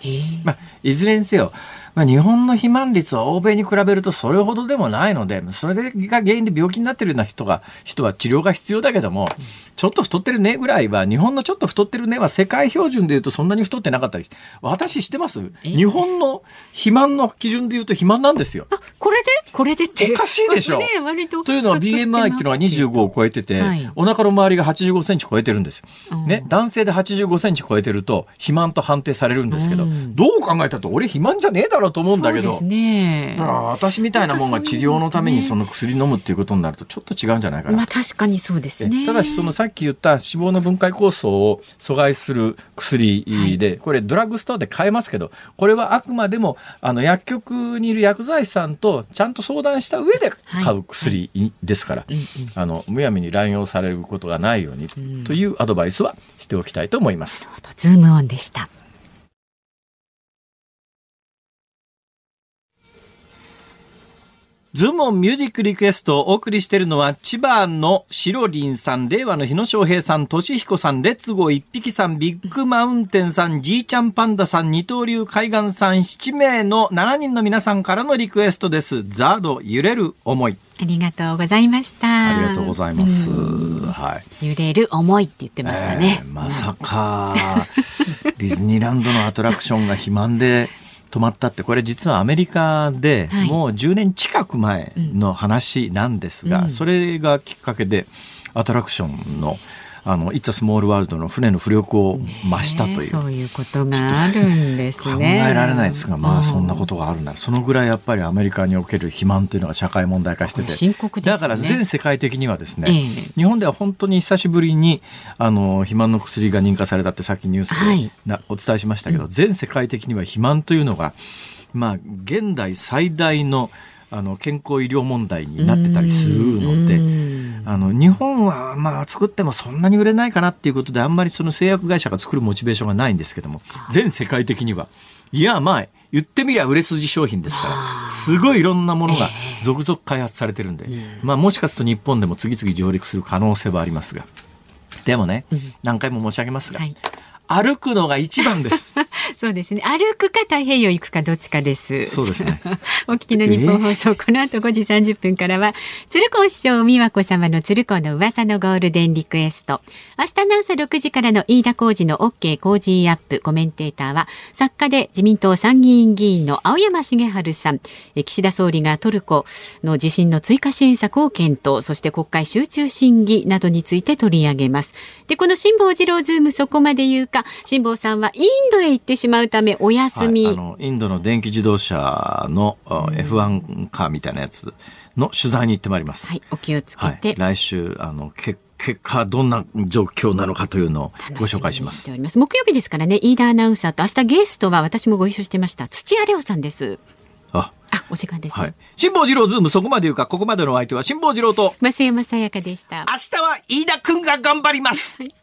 Speaker 1: まあ、いずれにせよまあ、日本の肥満率は欧米に比べるとそれほどでもないので、それが原因で病気になってるような人が、人は治療が必要だけども、ちょっと太ってるねぐらいは、日本のちょっと太ってるねは世界標準で言うとそんなに太ってなかったり私知ってます？日本の肥満の基準で言うと肥満なんですよ。
Speaker 2: あ、これで？これでっ
Speaker 1: て？おかしいでしょ。ね、というのは BMI っていうのは25を超えてて、はい、お腹の周りが85センチ超えてるんですよ。ね、男性で85センチ超えてると肥満と判定されるんですけど、どう考えたって俺肥満じゃねえだろうと思うんだけど、ね、私みたいなもんが治療のためにその薬飲むっていうことになるとちょっと違うんじゃないかな。
Speaker 2: まあ確かにそうですね。
Speaker 1: ただしそのさっき言った脂肪の分解酵素を阻害する薬で、はい、これドラッグストアで買えますけど、これはあくまでもあの薬局にいる薬剤師さんとちゃんと相談した上で買う薬ですから、はいはい、あのむやみに乱用されることがないようにというアドバイスはしておきたいと思います。
Speaker 2: ズームオンでした。
Speaker 1: ズームオンミュージックリクエストをお送りしているのは、千葉のしろりんさん、令和の日野翔平さん、としひこさん、レッツゴー一匹さん、ビッグマウンテンさん、じいちゃんパンダさん、二刀流海岸さん、7名の7人の皆さんからのリクエストです。 ZARD 揺れる思い。
Speaker 2: ありがとうございました。
Speaker 1: ありがとうございます。は
Speaker 2: い。揺れる思いって言ってましたね。
Speaker 1: えー、まさか、ディズニーランドのアトラクションが肥満で、止まったってこれ実はアメリカでもう10年近く前の話なんですが、それがきっかけでアトラクションのあの、イッツ・スモール・ワールドの船の浮力を増したという。ね、
Speaker 2: そういうことがあるんですね。
Speaker 1: 考えられないですが、まあ、そんなことがあるなら、そのぐらいやっぱりアメリカにおける肥満というのが社会問題化してて。
Speaker 2: 深刻、ね、
Speaker 1: だから全世界的にはですね、えー、日本では本当に久しぶりに、あの、肥満の薬が認可されたってさっきニュースでな、はい、お伝えしましたけど、うん、全世界的には肥満というのが、まあ、現代最大のあの健康医療問題になってたりするので、あの日本はまあ作ってもそんなに売れないかなっていうことであんまりその製薬会社が作るモチベーションがないんですけども全世界的にはいやまあ言ってみりゃ売れ筋商品ですからすごいいろんなものが続々開発されてるんで、まあ、もしかすると日本でも次々上陸する可能性はありますがでもね、何回も申し上げますが、はい歩くのが一番です。
Speaker 2: そうですね。歩くか太平洋行くかどっちかです。
Speaker 1: そうですね。
Speaker 2: お聞きの日本放送、えー、この後5時30分からは、鶴子師匠美和子様の鶴子の噂のゴールデンリクエスト。明日の朝6時からの飯田浩二の OK 工事アップコメンテーターは、作家で自民党参議院議員の青山繁晴さん。岸田総理がトルコの地震の追加支援策を検討、そして国会集中審議などについて取り上げます。で、この辛坊治郎ズームそこまで言うか、辛坊さんはインドへ行ってしまうためお休み、はい、あの
Speaker 1: インドの電気自動車の F1 カーみたいなやつの取材に行ってまいります。
Speaker 2: はい、お気をつけて、
Speaker 1: はい、来週あの結結果どんな状況なのかというのをご紹介します。
Speaker 2: ます木曜日ですからね、飯田アナウンサーと明日ゲストは私もご一緒してました土屋レオさんです。あ、あ、お時間です。はい。
Speaker 1: 辛坊治郎ズームそこまで言うか、ここまでのお相手は辛坊治郎と
Speaker 2: 増山さやかでした。
Speaker 1: 明日は飯田くんが頑張ります。はい